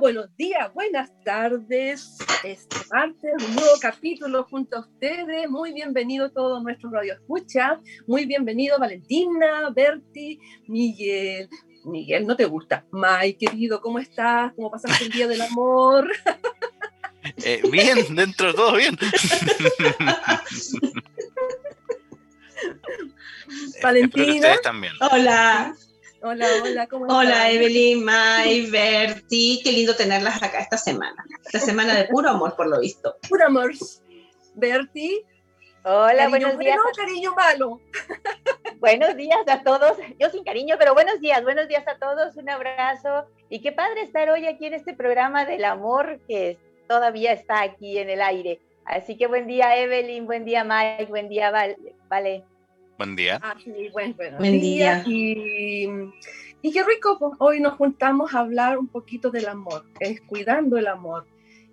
buenos días, buenas tardes. Este martes, un nuevo capítulo junto a ustedes. Muy bienvenido todos nuestros radio escucha. Muy bienvenido Valentina, Berti, Miguel. Miguel, ¿no te gusta? May, querido, ¿cómo estás? ¿Cómo pasaste el día del amor? Eh, bien, dentro de todo bien. Valentina. también. Hola. Hola, hola, ¿cómo estás? Hola, Evelyn, May, Berti. Qué lindo tenerlas acá esta semana. Esta semana de puro amor, por lo visto. Puro amor. Berti. Hola, cariño buenos días. Bueno, cariño malo. Buenos días a todos. Yo sin cariño, pero buenos días, buenos días a todos. Un abrazo. Y qué padre estar hoy aquí en este programa del amor que todavía está aquí en el aire. Así que buen día, Evelyn, buen día, Mike, buen día, Val- Vale. Buen día. Ah, sí, buen, buenos Buen días. día. Y, y qué rico, pues, hoy nos juntamos a hablar un poquito del amor, es cuidando el amor,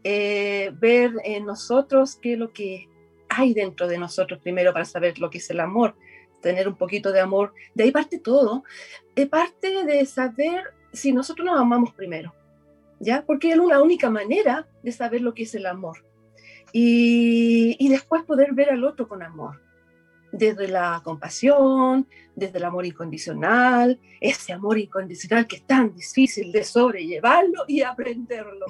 eh, ver en nosotros qué es lo que hay dentro de nosotros primero para saber lo que es el amor, tener un poquito de amor. De ahí parte todo. Eh, parte de saber si nosotros nos amamos primero, ¿ya? Porque es la única manera de saber lo que es el amor. Y, y después poder ver al otro con amor desde la compasión, desde el amor incondicional, ese amor incondicional que es tan difícil de sobrellevarlo y aprenderlo.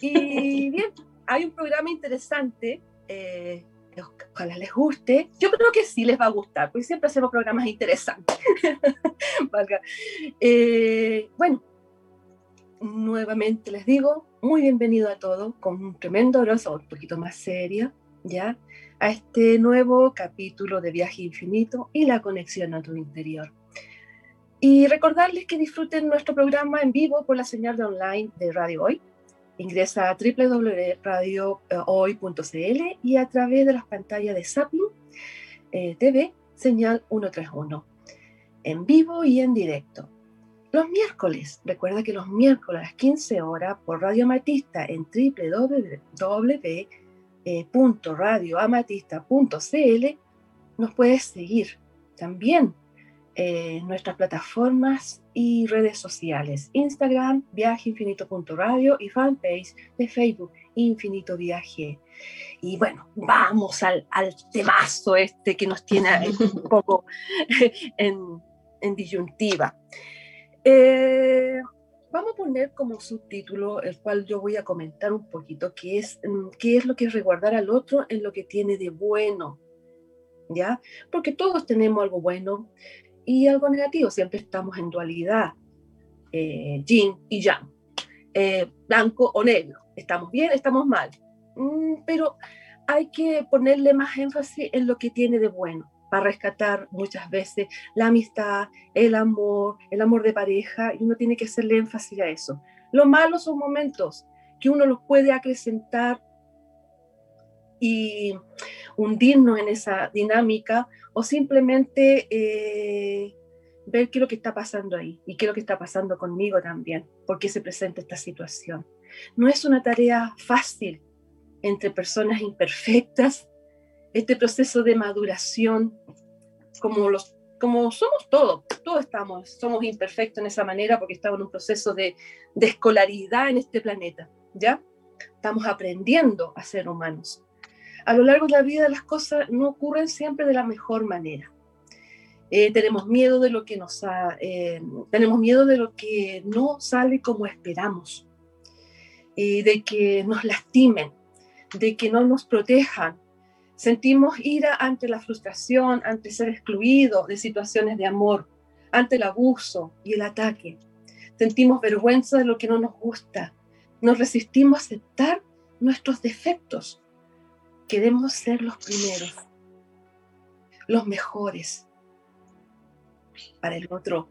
Y bien, hay un programa interesante, eh, ojalá les guste. Yo creo que sí les va a gustar, porque siempre hacemos programas interesantes. Valga. Eh, bueno, nuevamente les digo, muy bienvenido a todos, con un tremendo abrazo, un poquito más seria, ¿ya? A este nuevo capítulo de Viaje Infinito y la conexión a tu interior. Y recordarles que disfruten nuestro programa en vivo por la señal de online de Radio Hoy. Ingresa a www.radiohoy.cl y a través de las pantallas de Sapling eh, TV, señal 131, en vivo y en directo. Los miércoles, recuerda que los miércoles a las 15 horas por Radio Amatista en www eh, punto radioamatista.cl nos puedes seguir también eh, en nuestras plataformas y redes sociales Instagram viajeinfinito.radio y fanpage de Facebook Infinito Viaje. Y bueno vamos al, al temazo este que nos tiene un poco en, en disyuntiva. Eh, Vamos a poner como subtítulo, el cual yo voy a comentar un poquito, que es mm, qué es lo que es resguardar al otro en lo que tiene de bueno, ¿ya? Porque todos tenemos algo bueno y algo negativo, siempre estamos en dualidad, eh, y yang, eh, blanco o negro, estamos bien, estamos mal, Mm, pero hay que ponerle más énfasis en lo que tiene de bueno para rescatar muchas veces la amistad, el amor, el amor de pareja, y uno tiene que hacerle énfasis a eso. Lo malo son momentos que uno los puede acrecentar y hundirnos en esa dinámica o simplemente eh, ver qué es lo que está pasando ahí y qué es lo que está pasando conmigo también, por qué se presenta esta situación. No es una tarea fácil entre personas imperfectas este proceso de maduración, como, los, como somos todos, todos estamos, somos imperfectos en esa manera porque estamos en un proceso de, de escolaridad en este planeta, ¿ya? Estamos aprendiendo a ser humanos. A lo largo de la vida las cosas no ocurren siempre de la mejor manera. Eh, tenemos miedo de lo que nos ha, eh, tenemos miedo de lo que no sale como esperamos, y de que nos lastimen, de que no nos protejan, Sentimos ira ante la frustración, ante ser excluidos de situaciones de amor, ante el abuso y el ataque. Sentimos vergüenza de lo que no nos gusta. Nos resistimos a aceptar nuestros defectos. Queremos ser los primeros, los mejores para el otro.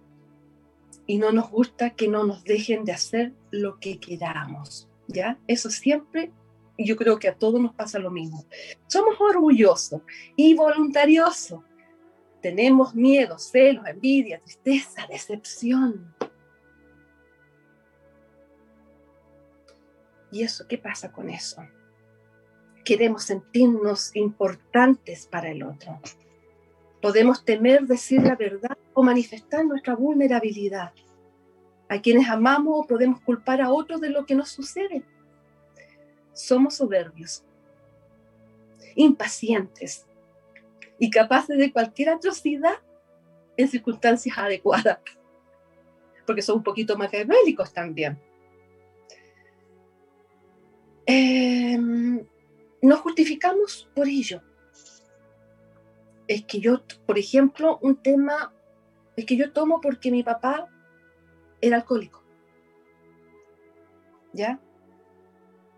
Y no nos gusta que no nos dejen de hacer lo que queramos. ¿Ya? Eso siempre y yo creo que a todos nos pasa lo mismo. Somos orgullosos y voluntariosos. Tenemos miedo, celos, envidia, tristeza, decepción. ¿Y eso qué pasa con eso? Queremos sentirnos importantes para el otro. Podemos temer decir la verdad o manifestar nuestra vulnerabilidad. a quienes amamos podemos culpar a otros de lo que nos sucede. Somos soberbios, impacientes y capaces de cualquier atrocidad en circunstancias adecuadas, porque son un poquito maquiavélicos también. Em, nos justificamos por ello. Es que yo, por ejemplo, un tema, es que yo tomo porque mi papá era alcohólico. ¿Ya?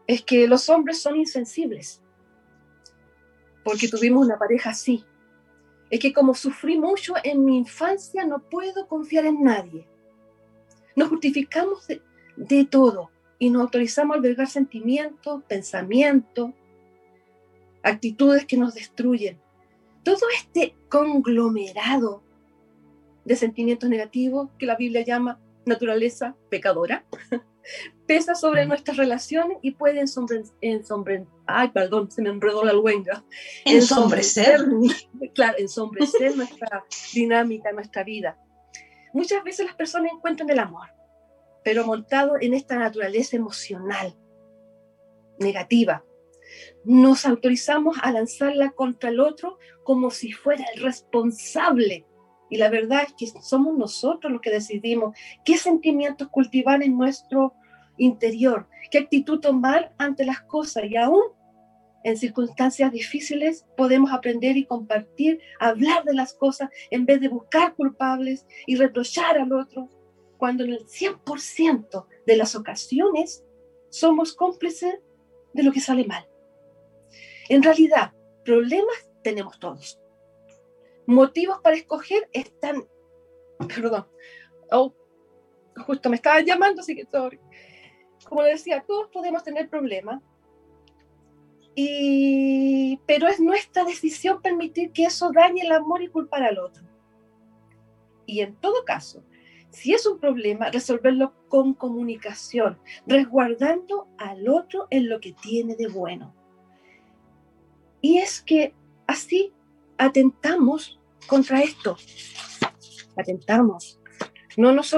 Es que los hombres son insensibles, porque tuvimos una pareja así. Es que como sufrí mucho en mi infancia, no puedo confiar en nadie. Nos justificamos de, de todo y nos autorizamos a albergar sentimientos, pensamientos, actitudes que nos destruyen. Todo este conglomerado de sentimientos negativos que la Biblia llama naturaleza pecadora pesa sobre nuestras relaciones y puede ensombrecer, ay, perdón, se me enredó la luenga. Ensombrecer. Claro, ensombrecer nuestra dinámica, nuestra vida. Muchas veces las personas encuentran el amor, pero montado en esta naturaleza emocional negativa. Nos autorizamos a lanzarla contra el otro como si fuera el responsable. Y la verdad es que somos nosotros los que decidimos qué sentimientos cultivar en nuestro interior, qué actitud tomar ante las cosas y aún en circunstancias difíciles podemos aprender y compartir, hablar de las cosas en vez de buscar culpables y reprochar al otro cuando en el 100% de las ocasiones somos cómplices de lo que sale mal. En realidad, problemas tenemos todos. Motivos para escoger están, perdón, oh, justo me estaban llamando, así que sorry. Como decía, todos podemos tener problemas, y, pero es nuestra decisión permitir que eso dañe el amor y culpar al otro. Y en todo caso, si es un problema, resolverlo con comunicación, resguardando al otro en lo que tiene de bueno. Y es que así atentamos contra esto. Atentamos. No nos,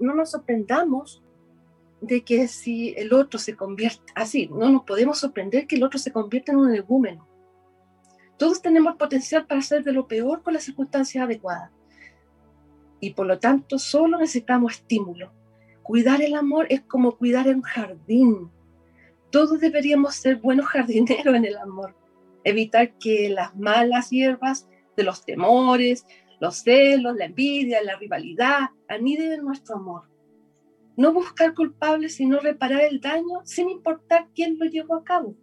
no nos sorprendamos de que si el otro se convierte, así, no nos podemos sorprender que el otro se convierta en un energúmeno. Todos tenemos potencial para hacer de lo peor con las circunstancias adecuadas y por lo tanto solo necesitamos estímulo. Cuidar el amor es como cuidar un jardín. Todos deberíamos ser buenos jardineros en el amor. Evitar que las malas hierbas de los temores, los celos, la envidia, la rivalidad aniden en nuestro amor. No buscar culpables, sino reparar el daño sin importar quién lo llevó a cabo.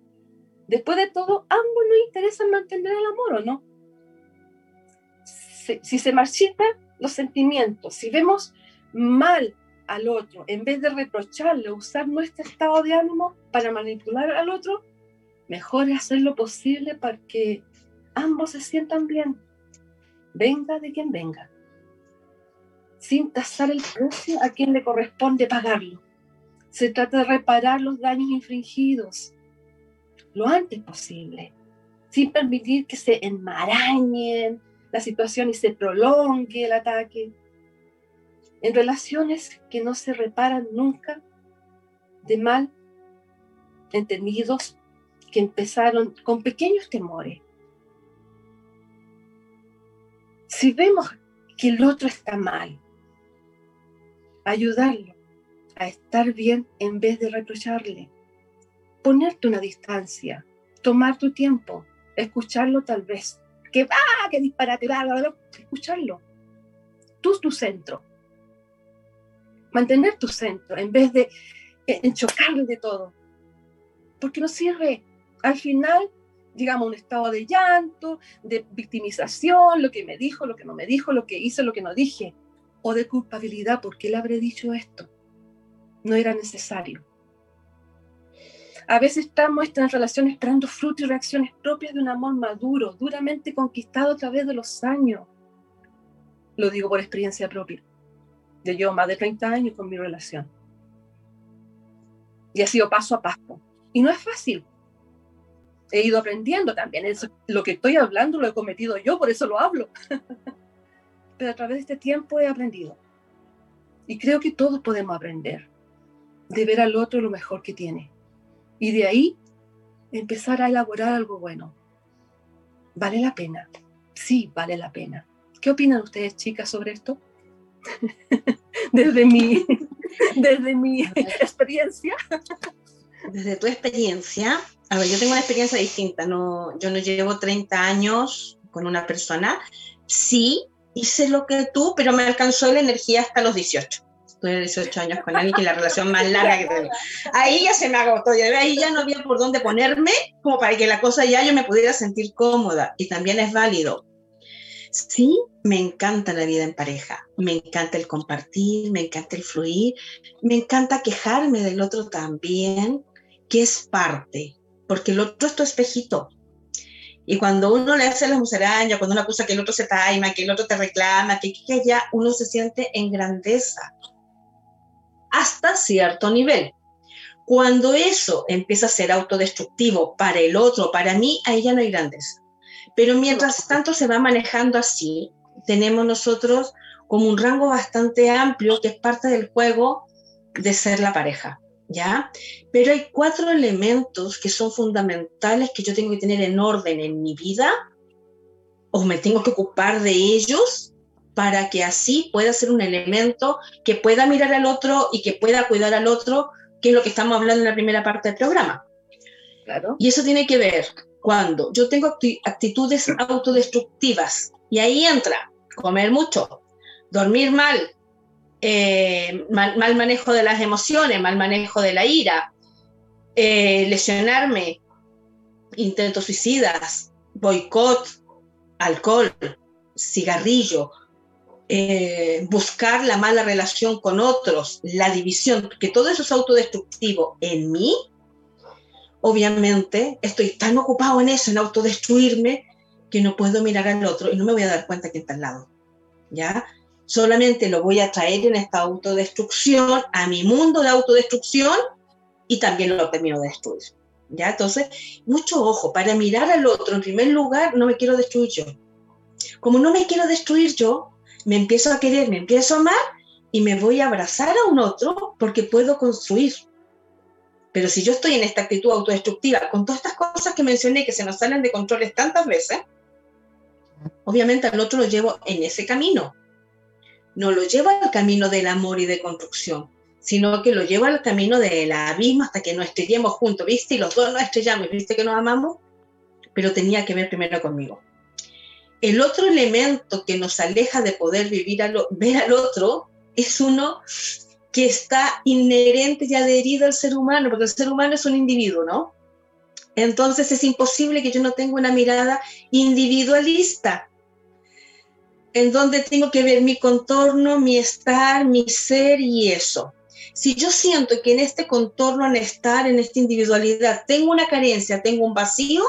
Después de todo, ambos nos interesa mantener el amor, ¿o no? Si, si se marchita, los sentimientos, si vemos mal al otro, en vez de reprocharle, usar nuestro estado de ánimo para manipular al otro, mejor es hacer lo posible para que ambos se sientan bien, venga de quien venga, sin tasar el precio a quien le corresponde pagarlo. Se trata de reparar los daños infringidos lo antes posible, sin permitir que se enmarañen, la situación y se prolongue el ataque. En relaciones que no se reparan nunca de mal entendidos que empezaron con pequeños temores. Si vemos que el otro está mal, ayudarlo a estar bien en vez de reprocharle, ponerte una distancia, tomar tu tiempo, escucharlo tal vez, que va, ¡ah! que disparate, escucharlo. Tú tu centro. Mantener tu centro en vez de chocarle de todo. Porque no sirve. Al final, digamos, un estado de llanto, de victimización, lo que me dijo, lo que no me dijo, lo que hice, lo que no dije. O de culpabilidad, ¿por qué le habré dicho esto? No era necesario. A veces estamos en relaciones esperando frutos y reacciones propias de un amor maduro, duramente conquistado a través de los años. Lo digo por experiencia propia. Yo llevo más de 30 años con mi relación. Y ha sido paso a paso. Y no es fácil. He ido aprendiendo también. lo que estoy hablando lo he cometido yo, por eso lo hablo. Pero a través de este tiempo he aprendido. Y creo que todos podemos aprender de ver al otro lo mejor que tiene. Y de ahí empezar a elaborar algo bueno. ¿Vale la pena? Sí, vale la pena. ¿Qué opinan ustedes, chicas, sobre esto? desde mi, desde mi experiencia. Desde tu experiencia, a ver, yo tengo una experiencia distinta. No, yo no llevo 30 años con una persona. Sí, hice lo que tú, pero me alcanzó la energía hasta los 18 tuve 18 años con alguien que la relación más larga que tengo. Ahí ya se me agotó, y ahí ya no había por dónde ponerme como para que la cosa ya yo me pudiera sentir cómoda y también es válido. Sí, me encanta la vida en pareja, me encanta el compartir, me encanta el fluir, me encanta quejarme del otro también, que es parte, porque el otro es tu espejito. Y cuando uno le hace la musaraña, cuando uno acusa que el otro se taima, que el otro te reclama, que, que ya uno se siente en grandeza hasta cierto nivel. Cuando eso empieza a ser autodestructivo para el otro, para mí, ahí ya no hay grandeza. Pero mientras tanto se va manejando así, tenemos nosotros como un rango bastante amplio que es parte del juego de ser la pareja, ¿ya? Pero hay cuatro elementos que son fundamentales que yo tengo que tener en orden en mi vida o me tengo que ocupar de ellos para que así pueda ser un elemento que pueda mirar al otro y que pueda cuidar al otro, que es lo que estamos hablando en la primera parte del programa. Claro. Y eso tiene que ver cuando yo tengo actitudes autodestructivas y ahí entra comer mucho, dormir mal, eh, mal, manejo de las emociones, mal manejo de la ira, eh, lesionarme, intentos suicidas, boicot, alcohol, cigarrillo, eh, buscar la mala relación con otros, la división, que todo eso es autodestructivo en mí, obviamente estoy tan ocupado en eso, en autodestruirme, que no puedo mirar al otro y no me voy a dar cuenta que está al lado. ¿Ya? Solamente lo voy a traer en esta autodestrucción, a mi mundo de autodestrucción, y también lo termino de destruir. ¿Ya? Entonces, mucho ojo, para mirar al otro, en primer lugar, no me quiero destruir yo. Como no me quiero destruir yo, me empiezo a querer, me empiezo a amar y me voy a abrazar a un otro porque puedo construir. Pero si yo estoy en esta actitud autodestructiva, con todas estas cosas que mencioné que se nos salen de controles tantas veces, obviamente al otro lo llevo en ese camino. No lo llevo al camino del amor y de construcción, sino que lo llevo al camino del abismo hasta que nos estrellemos juntos, ¿viste? Y los dos nos estrellamos, ¿viste que nos amamos? Pero tenía que ver primero conmigo. El otro elemento que nos aleja de poder vivir ver al otro es uno que está inherente y adherido al ser humano, porque el ser humano es un individuo, ¿no? Entonces es imposible que yo no tenga una mirada individualista, en donde tengo que ver mi contorno, mi estar, mi ser y eso. Si yo siento que en este contorno, en estar, en esta individualidad, tengo una carencia, tengo un vacío,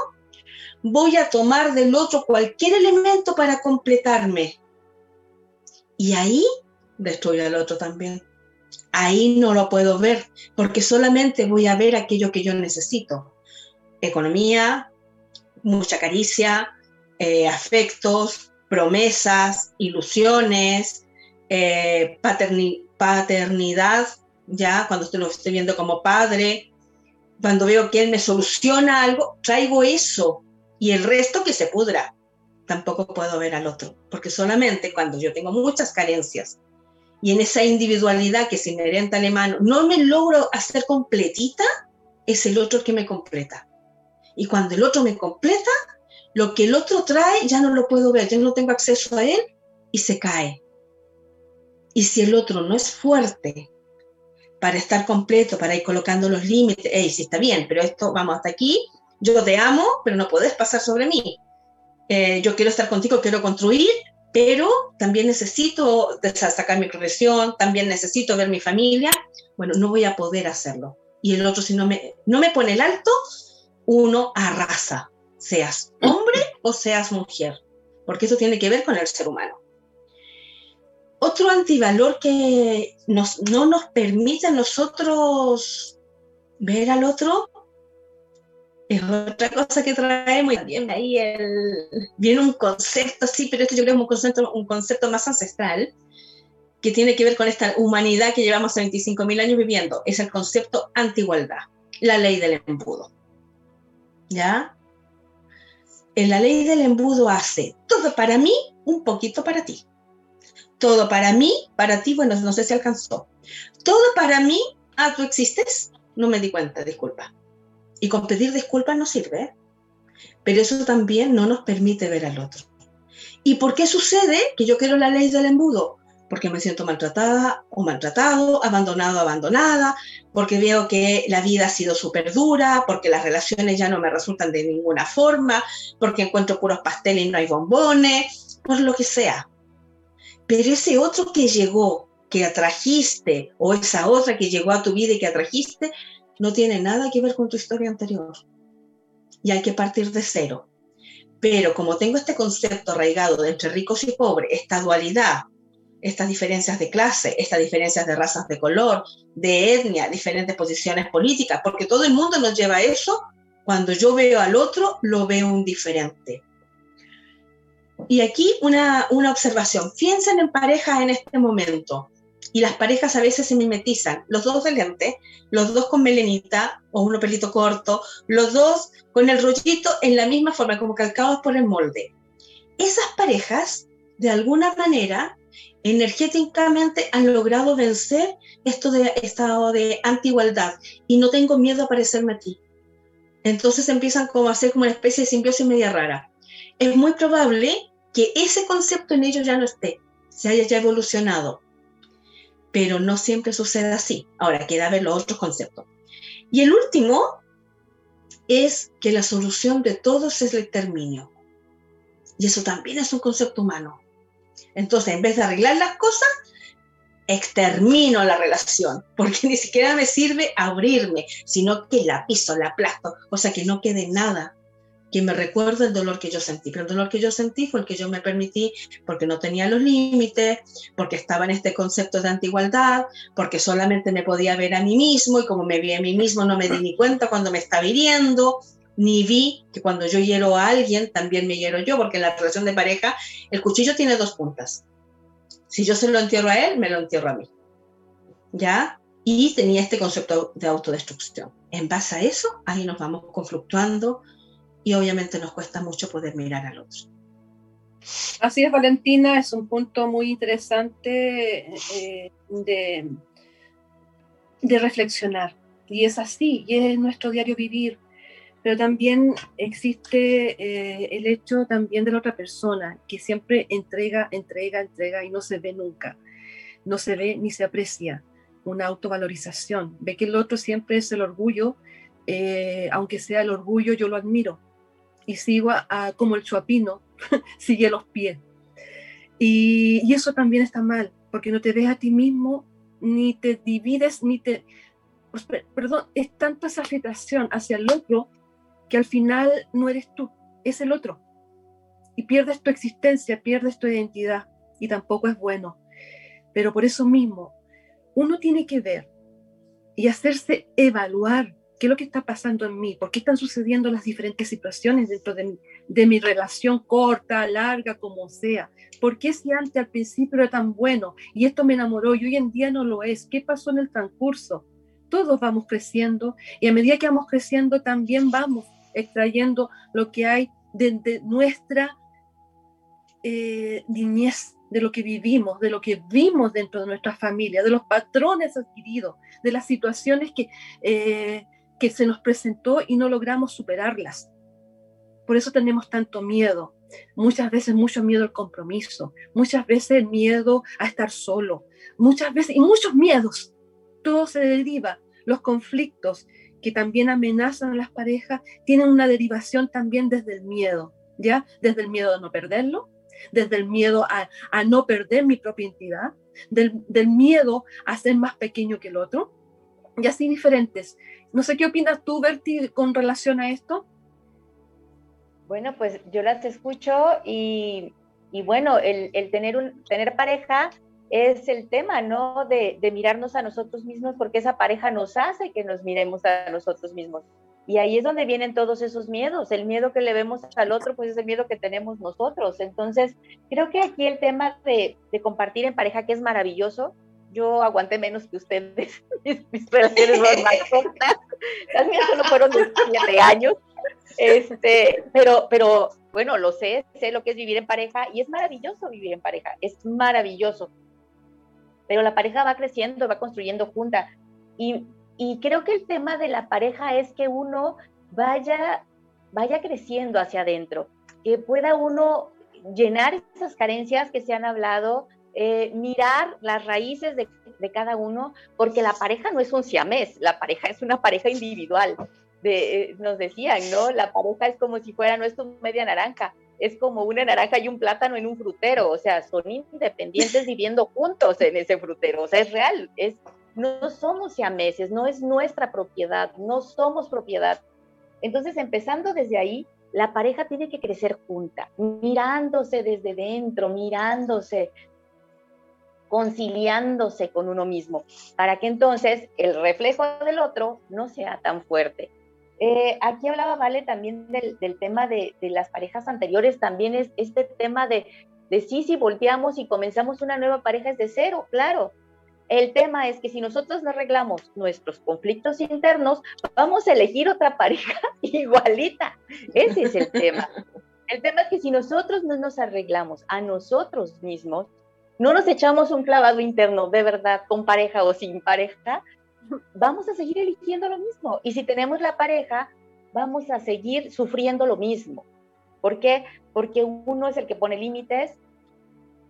voy a tomar del otro cualquier elemento para completarme. Y ahí destruyo al otro también. Ahí no lo puedo ver, porque solamente voy a ver aquello que yo necesito. Economía, mucha caricia, eh, afectos, promesas, ilusiones, eh, paternidad, ya cuando lo estoy viendo como padre, cuando veo que él me soluciona algo, traigo eso y el resto que se pudra. Tampoco puedo ver al otro, porque solamente cuando yo tengo muchas carencias y en esa individualidad que es inherente al humano no me logro hacer completita, es el otro que me completa. Y cuando el otro me completa, lo que el otro trae ya no lo puedo ver, yo no tengo acceso a él y se cae. Y si el otro no es fuerte para estar completo, para ir colocando los límites, hey, sí está bien, pero esto vamos hasta aquí, yo te amo, pero no puedes pasar sobre mí. Eh, yo quiero estar contigo, quiero construir, pero también necesito sacar mi profesión, también necesito ver mi familia. Bueno, no voy a poder hacerlo. Y el otro, si no me, no me pone el alto, uno arrasa, seas hombre o seas mujer, porque eso tiene que ver con el ser humano. Otro antivalor que nos, no nos permite a nosotros ver al otro es otra cosa que traemos también ahí el, viene un concepto, sí, pero esto yo creo que es un concepto, un concepto más ancestral, que tiene que ver con esta humanidad que llevamos 25.000 años viviendo. Es el concepto anti-igualdad, la ley del embudo. ¿Ya? En la ley del embudo hace todo para mí, un poquito para ti. Todo para mí, para ti, bueno, no sé si alcanzó. Todo para mí, ah, tú existes, no me di cuenta, disculpa. Y con pedir disculpas no sirve, pero eso también no nos permite ver al otro. ¿Y por qué sucede que yo quiero la ley del embudo? Porque me siento maltratada o maltratado, abandonado abandonada, porque veo que la vida ha sido súper dura, porque las relaciones ya no me resultan de ninguna forma, porque encuentro puros pasteles y no hay bombones, por lo que sea. Pero ese otro que llegó, que atrajiste, o esa otra que llegó a tu vida y que atrajiste, no tiene nada que ver con tu historia anterior. Y hay que partir de cero. Pero como tengo este concepto arraigado de entre ricos y pobres, esta dualidad, estas diferencias de clase, estas diferencias de razas de color, de etnia, diferentes posiciones políticas, porque todo el mundo nos lleva a eso, cuando yo veo al otro, lo veo un diferente. Y aquí una, una observación. Piensen en parejas en este momento. Y las parejas a veces se mimetizan. Los dos de lente, los dos con melenita o uno pelito corto, los dos con el rollito en la misma forma, como calcados por el molde. Esas parejas, de alguna manera, energéticamente han logrado vencer esto de estado de antigualdad y no tengo miedo a parecerme a ti. Entonces empiezan como a ser como una especie de simbiosis media rara. Es muy probable que ese concepto en ellos ya no esté, se haya ya evolucionado. Pero no siempre sucede así. Ahora queda ver los otros conceptos. Y el último es que la solución de todos es el exterminio. Y eso también es un concepto humano. Entonces, en vez de arreglar las cosas, extermino la relación, porque ni siquiera me sirve abrirme, sino que la piso, la aplasto, o sea, que no quede nada que me recuerda el dolor que yo sentí. Pero el dolor que yo sentí fue el que yo me permití porque no tenía los límites, porque estaba en este concepto de antigualdad, porque solamente me podía ver a mí mismo y como me vi a mí mismo no me di ni cuenta cuando me estaba hiriendo, ni vi que cuando yo hiero a alguien también me hiero yo, porque en la relación de pareja el cuchillo tiene dos puntas. Si yo se lo entierro a él, me lo entierro a mí. ¿Ya? Y tenía este concepto de autodestrucción. En base a eso, ahí nos vamos conflictuando, y obviamente nos cuesta mucho poder mirar al otro. Así es, Valentina, es un punto muy interesante eh, de, de reflexionar. Y es así, y es nuestro diario vivir. Pero también existe eh, el hecho también de la otra persona, que siempre entrega, entrega, entrega y no se ve nunca. No se ve ni se aprecia una autovalorización. Ve que el otro siempre es el orgullo, eh, aunque sea el orgullo, yo lo admiro y sigo a, como el chuapino, sigue los pies. Y, eso también está mal, porque no te ves a ti mismo, ni te divides, ni te... Pues, perdón, es tanta esa agitación hacia el otro que al final no eres tú, es el otro. Y pierdes tu existencia, pierdes tu identidad, y tampoco es bueno. Pero por eso mismo, uno tiene que ver y hacerse evaluar ¿Qué es lo que está pasando en mí? ¿Por qué están sucediendo las diferentes situaciones dentro de mi, de mi relación corta, larga, como sea? ¿Por qué si antes al principio era tan bueno y esto me enamoró y hoy en día no lo es? ¿Qué pasó en el transcurso? Todos vamos creciendo y a medida que vamos creciendo también vamos extrayendo lo que hay de, nuestra eh, niñez, de lo que vivimos, de lo que vimos dentro de nuestra familia, de los patrones adquiridos, de las situaciones que eh, que se nos presentó y no logramos superarlas. Por eso tenemos tanto miedo. Muchas veces mucho miedo al compromiso, muchas veces miedo a estar solo, muchas veces y muchos miedos. Todo se deriva. Los conflictos que también amenazan a las parejas tienen una derivación también desde el miedo, ¿ya? Desde el miedo a no perderlo, desde el miedo a, a no perder mi propia identidad, del, del miedo a ser más pequeño que el otro, y así diferentes. No sé qué opinas tú, Berti, con relación a esto. Bueno, pues yo las escucho y, y bueno, el, el, tener, un, tener pareja es el tema, ¿no? De, de, mirarnos a nosotros mismos, porque esa pareja nos hace que nos miremos a nosotros mismos. Y ahí es donde vienen todos esos miedos. El miedo que le vemos al otro, pues es el miedo que tenemos nosotros. Entonces, creo que aquí el tema de, compartir en pareja, que es maravilloso, yo aguanté menos que ustedes. Mis, relaciones fueron más cortas. Las mías solo fueron de siete años. Este, pero, pero bueno, lo sé, sé lo que es vivir en pareja y es maravilloso vivir en pareja, es maravilloso. Pero la pareja va creciendo, va construyendo junta. Y creo que el tema de la pareja es que uno vaya, vaya creciendo hacia adentro, que pueda uno llenar esas carencias que se han hablado, eh, mirar las raíces de, cada uno, porque la pareja no es un siamés, la pareja es una pareja individual. Eh, nos decían, ¿no? La pareja es como si fuera, no media naranja, es como una naranja y un plátano en un frutero, o sea, son independientes viviendo juntos en ese frutero, o sea, es real, es no somos siameses, no es nuestra propiedad, no somos propiedad. Entonces, empezando desde ahí, la pareja tiene que crecer junta, mirándose desde dentro, mirándose, conciliándose con uno mismo, para que entonces el reflejo del otro no sea tan fuerte. Eh, aquí hablaba Vale también del, tema de, las parejas anteriores, también es este tema de, de sí, si volteamos y comenzamos una nueva pareja es de cero, claro, el tema es que si nosotros no arreglamos nuestros conflictos internos, vamos a elegir otra pareja igualita. Ese es el tema. El tema es que si nosotros no nos arreglamos a nosotros mismos, no nos echamos un clavado interno de verdad con pareja o sin pareja, vamos a seguir eligiendo lo mismo. Y si tenemos la pareja, vamos a seguir sufriendo lo mismo. ¿Por qué? Porque uno es el que pone límites,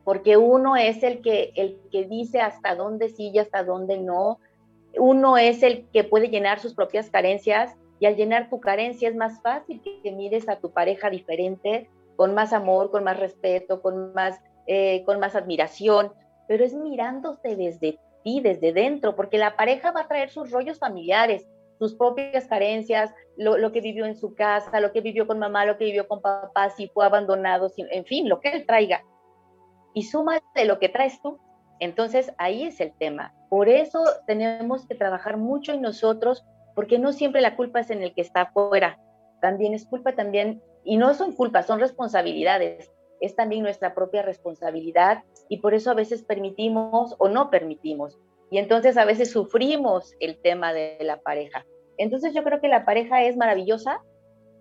porque uno es el que, el que dice hasta dónde sí y hasta dónde no. Uno es el que puede llenar sus propias carencias y al llenar tu carencia es más fácil que mires a tu pareja diferente, con más amor, con más respeto, con más, eh, con más admiración, pero es mirándote desde desde dentro, porque la pareja va a traer sus rollos familiares, sus propias carencias, lo, lo, que vivió en su casa, lo que vivió con mamá, lo que vivió con papá, si fue abandonado, en fin, lo que él traiga y suma de lo que traes tú. Entonces ahí es el tema. Por eso tenemos que trabajar mucho en nosotros, porque no siempre la culpa es en el que está afuera. También es culpa también, y no son culpas, son responsabilidades. Es también nuestra propia responsabilidad y por eso a veces permitimos o no permitimos. Y entonces a veces sufrimos el tema de la pareja. Entonces yo creo que la pareja es maravillosa,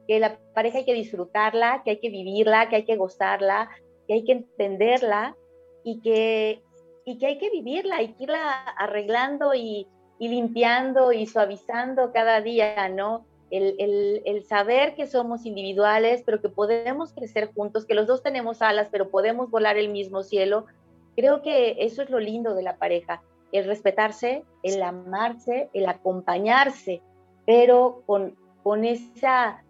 que la pareja hay que disfrutarla, que hay que vivirla, que hay que gozarla, que hay que entenderla y que, y que hay que vivirla y que irla arreglando y, y limpiando y suavizando cada día, ¿no? El, el, el, saber que somos individuales, pero que podemos crecer juntos, que los dos tenemos alas, pero podemos volar el mismo cielo. Creo que eso es lo lindo de la pareja, el respetarse, el amarse, el acompañarse, pero con, con esa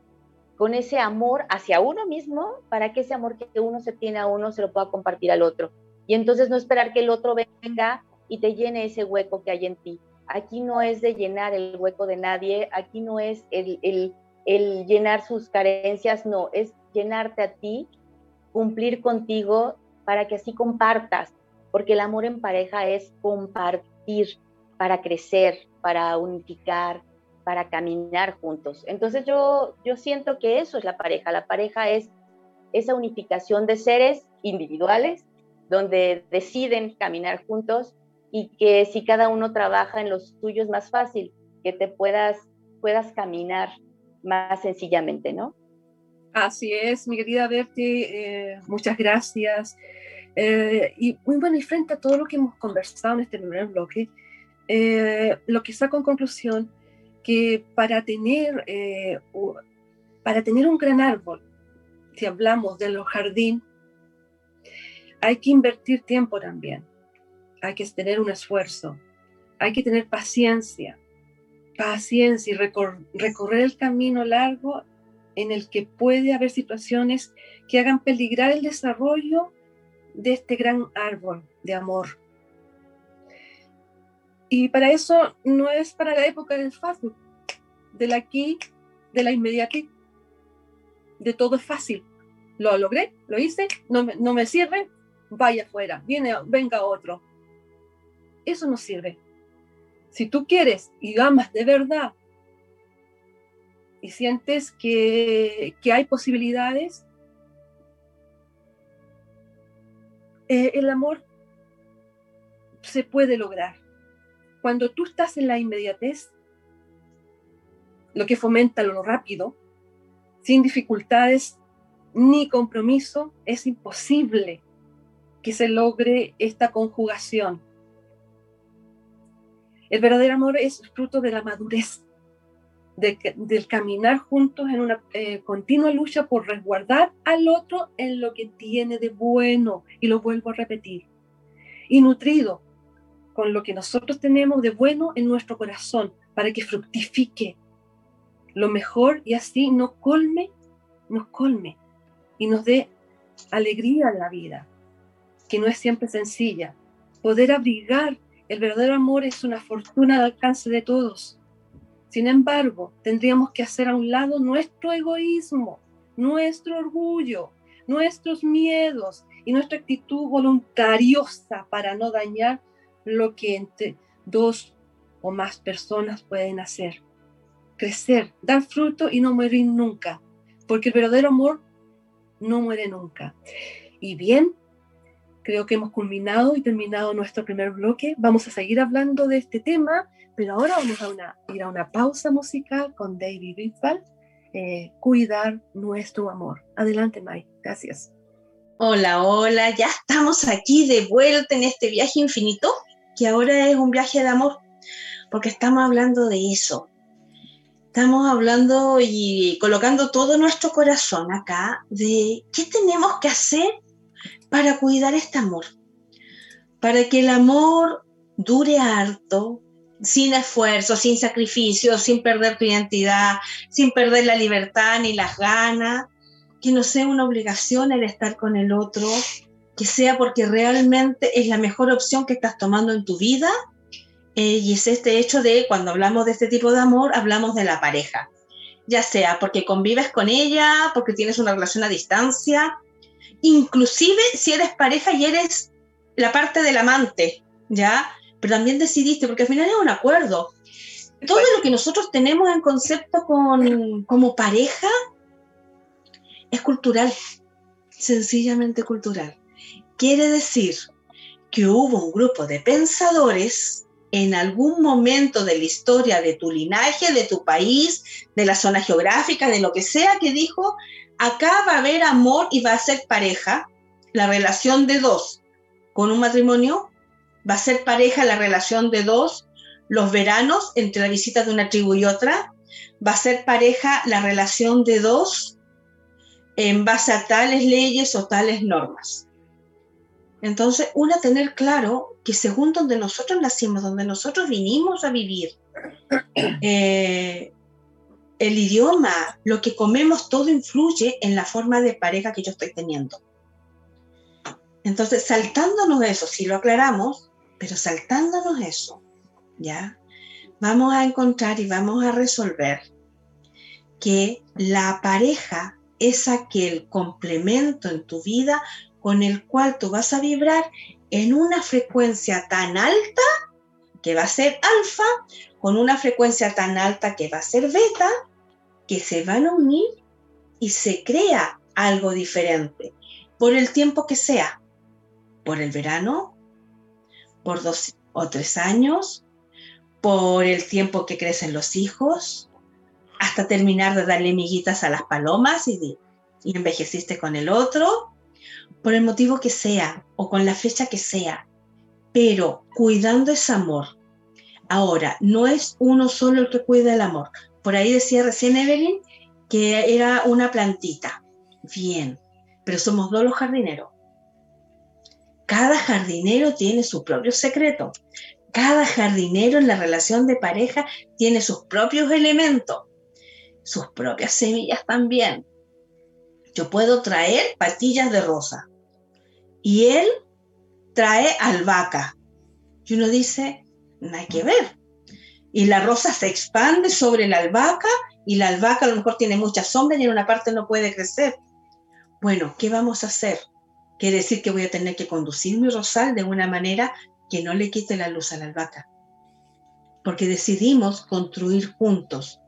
con ese amor hacia uno mismo para que ese amor que uno se tiene a uno se lo pueda compartir al otro. Y entonces no esperar que el otro venga y te llene ese hueco que hay en ti. Aquí no es de llenar el hueco de nadie, aquí no es el, llenar sus carencias, no, es llenarte a ti, cumplir contigo para que así compartas, porque el amor en pareja es compartir para crecer, para unificar, para caminar juntos. Entonces yo siento que eso es la pareja. La pareja es esa unificación de seres individuales donde deciden caminar juntos y que si cada uno trabaja en lo suyo es más fácil que te puedas, puedas caminar más sencillamente, ¿no? Así es, mi querida Berti, eh, muchas gracias. Eh, y muy bueno, y frente a todo lo que hemos conversado en este primer bloque, eh, lo que saco en conclusión que para tener, eh, para tener un gran árbol, si hablamos de los jardín, hay que invertir tiempo también, hay que tener un esfuerzo, hay que tener paciencia, paciencia y recorrer el camino largo en el que puede haber situaciones que hagan peligrar el desarrollo de este gran árbol de amor. Y para eso no es para la época del fácil, del aquí, de la inmediatez. De todo es fácil. Lo logré, lo hice, no me, no me sirve, vaya afuera, viene, venga otro. Eso no sirve. Si tú quieres y amas de verdad y sientes que, que hay posibilidades, eh, el amor se puede lograr. Cuando tú estás en la inmediatez, lo que fomenta lo rápido, sin dificultades ni compromiso, es imposible que se logre esta conjugación. El verdadero amor es fruto de la madurez, del caminar juntos en una eh, continua lucha por resguardar al otro en lo que tiene de bueno, y lo vuelvo a repetir, y nutrido con lo que nosotros tenemos de bueno en nuestro corazón, para que fructifique lo mejor y así nos colme, nos colme y nos dé alegría en la vida, que no es siempre sencilla. Poder abrigar el verdadero amor es una fortuna al alcance de todos. Sin embargo, tendríamos que hacer a un lado nuestro egoísmo, nuestro orgullo, nuestros miedos y nuestra actitud voluntariosa para no dañar lo que entre dos o más personas pueden hacer crecer, dar fruto y no morir nunca, porque el verdadero amor no muere nunca. Y bien, creo que hemos culminado y terminado nuestro primer bloque. Vamos a seguir hablando de este tema, pero ahora vamos a una, ir a una pausa musical con David Bisbal, eh, Cuidar nuestro amor. Adelante, Mike. Gracias. Hola, hola, ya estamos aquí de vuelta en este viaje infinito, que ahora es un viaje de amor, porque estamos hablando de eso, estamos hablando y colocando todo nuestro corazón acá de qué tenemos que hacer para cuidar este amor, para que el amor dure harto, sin esfuerzo, sin sacrificio, sin perder tu identidad, sin perder la libertad ni las ganas, que no sea una obligación el estar con el otro, que sea porque realmente es la mejor opción que estás tomando en tu vida eh, y es este hecho de cuando hablamos de este tipo de amor, hablamos de la pareja, ya sea porque convives con ella, porque tienes una relación a distancia, inclusive si eres pareja y eres la parte del amante, ¿ya? Pero también decidiste, porque al final es un acuerdo. Todo lo que nosotros tenemos en concepto con, como pareja es cultural, sencillamente cultural. Quiere decir que hubo un grupo de pensadores en algún momento de la historia de tu linaje, de tu país, de la zona geográfica, de lo que sea, que dijo, acá va a haber amor y va a ser pareja, la relación de dos con un matrimonio, va a ser pareja la relación de dos, los veranos entre la visita de una tribu y otra, va a ser pareja la relación de dos en base a tales leyes o tales normas. Entonces, una tener claro que según donde nosotros nacimos, donde nosotros vinimos a vivir, eh, el idioma, lo que comemos, todo influye en la forma de pareja que yo estoy teniendo. Entonces, saltándonos eso, si lo aclaramos, pero saltándonos eso, ¿ya? Vamos a encontrar y vamos a resolver que la pareja es aquel complemento en tu vida con el cual tú vas a vibrar en una frecuencia tan alta que va a ser alfa, con una frecuencia tan alta que va a ser beta, que se van a unir y se crea algo diferente, por el tiempo que sea, por el verano, por dos o tres años, por el tiempo que crecen los hijos, hasta terminar de darle miguitas a las palomas y, envejeciste con el otro, por el motivo que sea o con la fecha que sea, pero cuidando ese amor. Ahora, no es uno solo el que cuida el amor. Por ahí decía recién Evelyn que era una plantita. Bien, pero somos dos los jardineros. Cada jardinero tiene su propio secreto. Cada jardinero en la relación de pareja tiene sus propios elementos, sus propias semillas también. Yo puedo traer patillas de rosa, y él trae albahaca. Y uno dice, hay que ver. Y la rosa se expande sobre la albahaca y la albahaca a lo mejor tiene mucha sombra y en una parte no puede crecer. Bueno, ¿qué vamos a hacer? Quiere decir que voy a tener que conducir mi rosal de una manera que no le quite la luz a la albahaca. Porque decidimos construir juntos.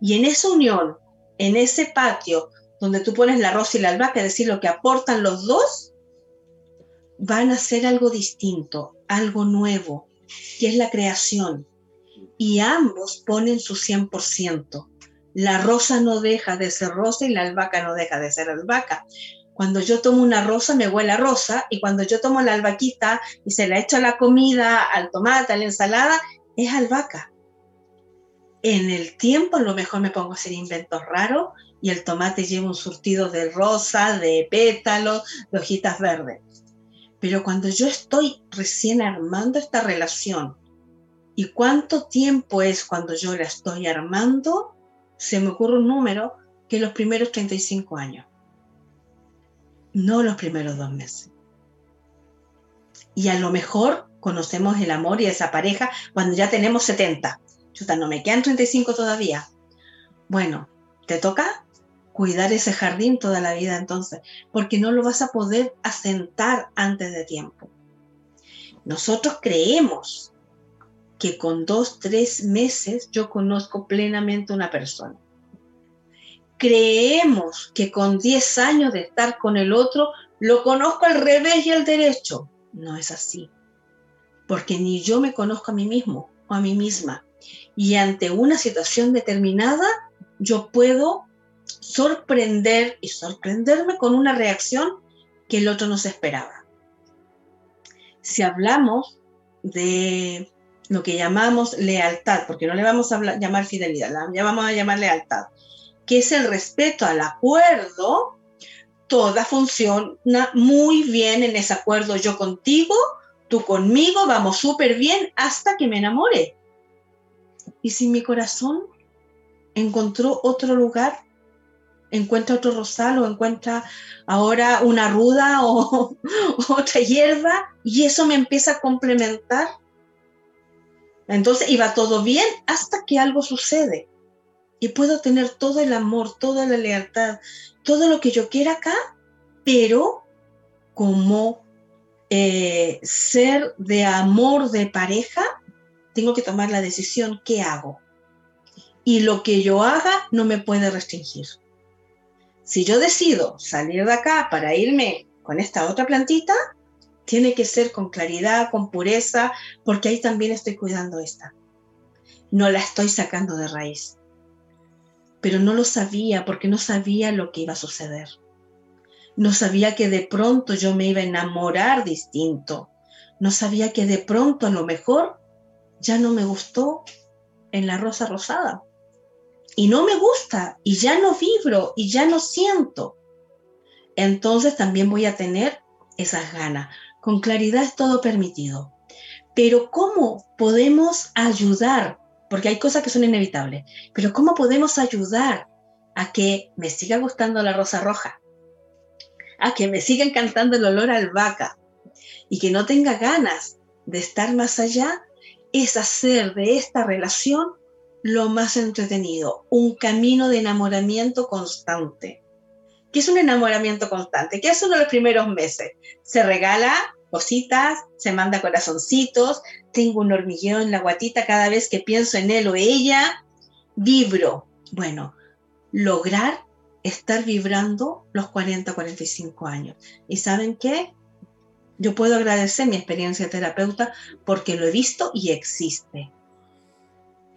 Y en esa unión, en ese patio donde tú pones la rosa y la albahaca, decir, lo que aportan los dos, van a ser algo distinto, algo nuevo, que es la creación. Y ambos ponen su 100%. La rosa no deja de ser rosa y la albahaca no deja de ser albahaca. Cuando yo tomo una rosa me huele a rosa y cuando yo tomo la albaquita y se la echo a la comida, al tomate, a la ensalada, es albahaca. En el tiempo a lo mejor me pongo a hacer inventos raros y el tomate lleva un surtido de rosa, de pétalos, de hojitas verdes. Pero cuando yo estoy recién armando esta relación y cuánto tiempo es cuando yo la estoy armando, se me ocurre un número que los primeros 35 años no los primeros dos meses. Y a lo mejor conocemos el amor y esa pareja cuando ya tenemos 70. Chuta, no me quedan 35 todavía. Bueno, te toca cuidar ese jardín toda la vida entonces, porque no lo vas a poder asentar antes de tiempo. Nosotros creemos que con dos, tres meses yo conozco plenamente una persona creemos que con 10 años de estar con el otro lo conozco al revés y al derecho. No es así. Porque ni yo me conozco a mí mismo o a mí misma. Y ante una situación determinada, yo puedo sorprender y sorprenderme con una reacción que el otro no se esperaba. Si hablamos de lo que llamamos lealtad, porque no le vamos a llamar fidelidad, la vamos a llamar lealtad que es el respeto al acuerdo, toda funciona muy bien en ese acuerdo. Yo contigo, tú conmigo, vamos súper bien hasta que me enamore. Y si mi corazón encontró otro lugar, encuentra otro rosal o encuentra ahora una ruda o, otra hierba y eso me empieza a complementar. Entonces iba todo bien hasta que algo sucede y puedo tener todo el amor, toda la lealtad, todo lo que yo quiera acá, pero como eh, ser de amor de pareja, tengo que tomar la decisión qué hago. Y lo que yo haga no me puede restringir. Si yo decido salir de acá para irme con esta otra plantita, tiene que ser con claridad, con pureza, porque ahí también estoy cuidando esta. No la estoy sacando de raíz pero no lo sabía porque no sabía lo que iba a suceder. No sabía que de pronto yo me iba a enamorar distinto. No sabía que de pronto a lo mejor ya no me gustó en la rosa rosada. Y no me gusta y ya no vibro y ya no siento. Entonces también voy a tener esas ganas. Con claridad es todo permitido. Pero ¿cómo podemos ayudar porque hay cosas que son inevitables. Pero ¿cómo podemos ayudar a que me siga gustando la rosa roja? A que me siga encantando el olor a albahaca y que no tenga ganas de estar más allá, es hacer de esta relación lo más entretenido, un camino de enamoramiento constante. ¿Qué es un enamoramiento constante? ¿Qué hace uno de los primeros meses? Se regala cositas, se manda corazoncitos, tengo un hormigueo en la guatita cada vez que pienso en él o ella, vibro. Bueno, lograr estar vibrando los 40, 45 años. ¿Y saben qué? Yo puedo agradecer mi experiencia de terapeuta porque lo he visto y existe.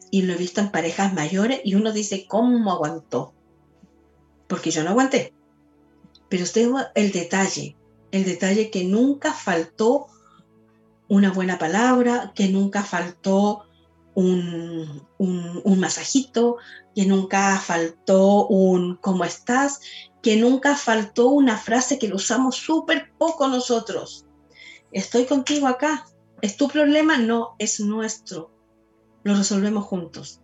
Y lo he visto en parejas mayores y uno dice, ¿cómo aguantó? Porque yo no aguanté. Pero usted el detalle, el detalle que nunca faltó una buena palabra, que nunca faltó un, un, masajito, que nunca faltó un ¿cómo estás? Que nunca faltó una frase que lo usamos súper poco nosotros. Estoy contigo acá. ¿Es tu problema? No, es nuestro. Lo resolvemos juntos.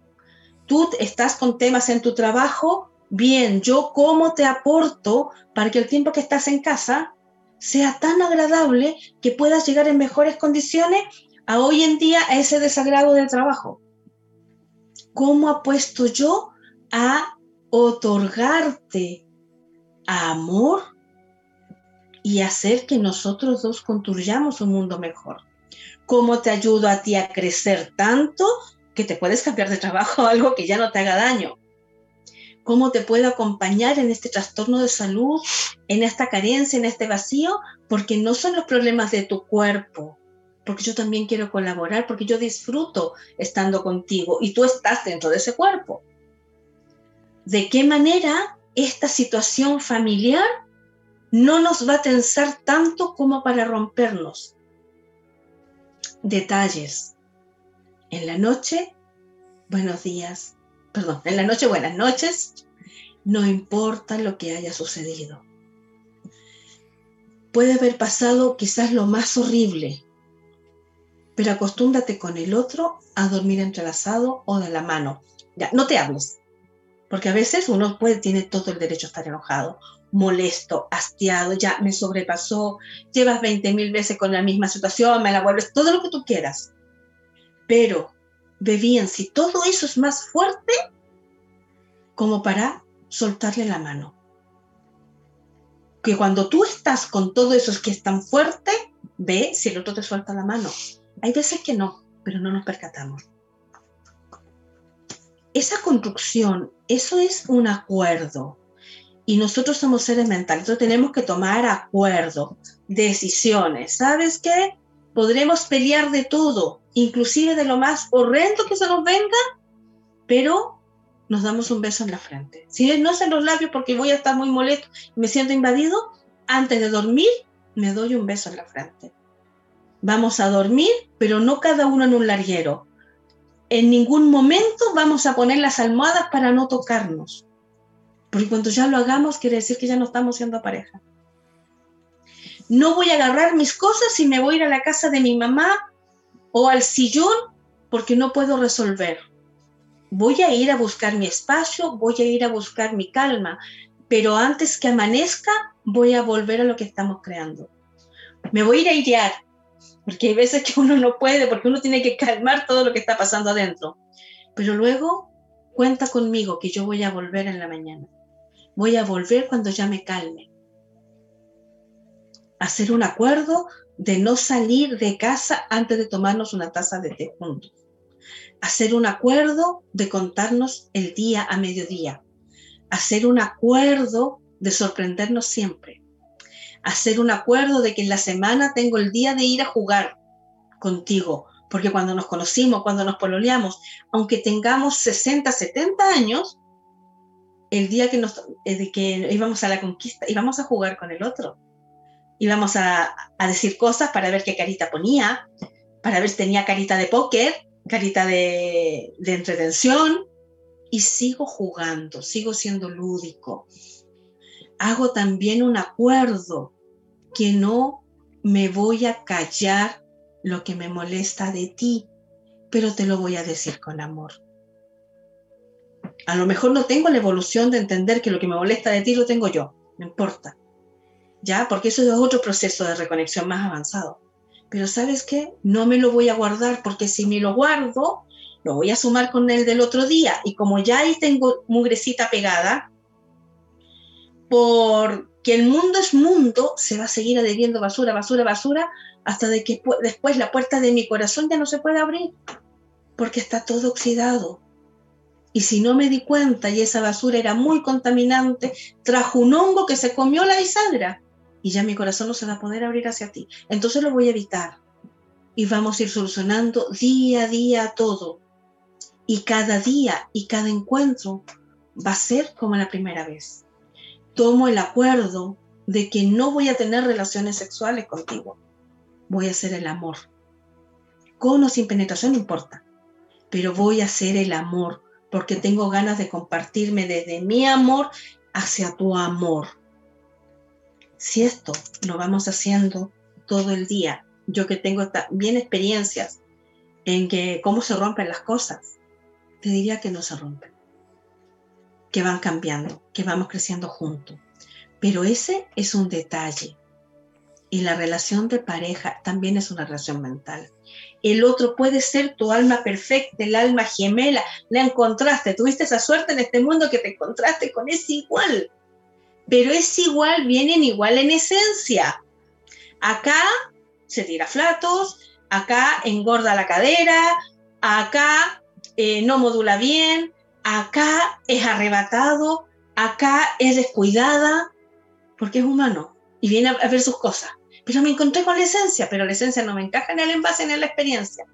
Tú estás con temas en tu trabajo. Bien, yo cómo te aporto para que el tiempo que estás en casa sea tan agradable que puedas llegar en mejores condiciones a hoy en día a ese desagrado del trabajo. ¿Cómo apuesto yo a otorgarte amor y hacer que nosotros dos construyamos un mundo mejor? ¿Cómo te ayudo a ti a crecer tanto que te puedes cambiar de trabajo a algo que ya no te haga daño? Cómo te puedo acompañar en este trastorno de salud, en esta carencia, en este vacío, porque no son los problemas de tu cuerpo, porque yo también quiero colaborar, porque yo disfruto estando contigo y tú estás dentro de ese cuerpo. ¿De qué manera esta situación familiar no nos va a tensar tanto como para rompernos? Detalles. En la noche, buenos días, perdón, en la noche buenas noches, no importa lo que haya sucedido. Puede haber pasado quizás lo más horrible, pero acostúmbrate con el otro a dormir entrelazado o de la mano. Ya, no te hables, porque a veces uno puede, tiene todo el derecho a estar enojado, molesto, hastiado, ya me sobrepasó, llevas 20 mil veces con la misma situación, me la vuelves, todo lo que tú quieras. Pero ve bien, si todo eso es más fuerte como para soltarle la mano. Que cuando tú estás con todo eso que es tan fuerte, ve si el otro te suelta la mano. Hay veces que no, pero no nos percatamos. Esa construcción, eso es un acuerdo. Y nosotros somos seres mentales, entonces tenemos que tomar acuerdo, decisiones. ¿Sabes qué? Podremos pelear de todo, inclusive de lo más horrendo que se nos venga, pero nos damos un beso en la frente. Si no es en los labios porque voy a estar muy molesto y me siento invadido, antes de dormir me doy un beso en la frente. Vamos a dormir, pero no cada uno en un larguero. En ningún momento vamos a poner las almohadas para no tocarnos. Porque cuando ya lo hagamos quiere decir que ya no estamos siendo pareja. No voy a agarrar mis cosas y me voy a ir a la casa de mi mamá o al sillón porque no puedo resolver. Voy a ir a buscar mi espacio, voy a ir a buscar mi calma, pero antes que amanezca voy a volver a lo que estamos creando. Me voy a ir a airear, porque hay veces que uno no puede, porque uno tiene que calmar todo lo que está pasando adentro. Pero luego cuenta conmigo que yo voy a volver en la mañana. Voy a volver cuando ya me calme. Hacer un acuerdo de no salir de casa antes de tomarnos una taza de té juntos. Hacer un acuerdo de contarnos el día a mediodía. Hacer un acuerdo de sorprendernos siempre. Hacer un acuerdo de que en la semana tengo el día de ir a jugar contigo. Porque cuando nos conocimos, cuando nos pololeamos, aunque tengamos 60, 70 años, el día que, nos, eh, de que íbamos a la conquista, íbamos a jugar con el otro íbamos a, a, decir cosas para ver qué carita ponía, para ver si tenía carita de póker, carita de, de entretención, y sigo jugando, sigo siendo lúdico. Hago también un acuerdo que no me voy a callar lo que me molesta de ti, pero te lo voy a decir con amor. A lo mejor no tengo la evolución de entender que lo que me molesta de ti lo tengo yo, no importa ¿ya? Porque eso es otro proceso de reconexión más avanzado. Pero ¿sabes qué? No me lo voy a guardar porque si me lo guardo, lo voy a sumar con el del otro día y como ya ahí tengo mugrecita pegada, porque el mundo es mundo, se va a seguir adheriendo basura, basura, basura, hasta de que después la puerta de mi corazón ya no se puede abrir, porque está todo oxidado. Y si no me di cuenta y esa basura era muy contaminante, trajo un hongo que se comió la bisagra y ya mi corazón no se va a poder abrir hacia ti. Entonces lo voy a evitar. Y vamos a ir solucionando día a día todo. Y cada día y cada encuentro va a ser como la primera vez. Tomo el acuerdo de que no voy a tener relaciones sexuales contigo. Voy a hacer el amor. Con o sin penetración no importa. Pero voy a hacer el amor porque tengo ganas de compartirme desde mi amor hacia tu amor si esto lo vamos haciendo todo el día, yo que tengo bien experiencias en que cómo se rompen las cosas, te diría que no se rompen, que van cambiando, que vamos creciendo juntos. Pero ese es un detalle. Y la relación de pareja también es una relación mental. El otro puede ser tu alma perfecta, el alma gemela, la encontraste, tuviste esa suerte en este mundo que te encontraste con ese igual pero es igual, vienen igual en esencia. Acá se tira flatos, acá engorda la cadera, acá eh, no modula bien, acá es arrebatado, acá es descuidada, porque es humano y viene a ver sus cosas. Pero me encontré con la esencia, pero la esencia no me encaja en el envase ni en la experiencia.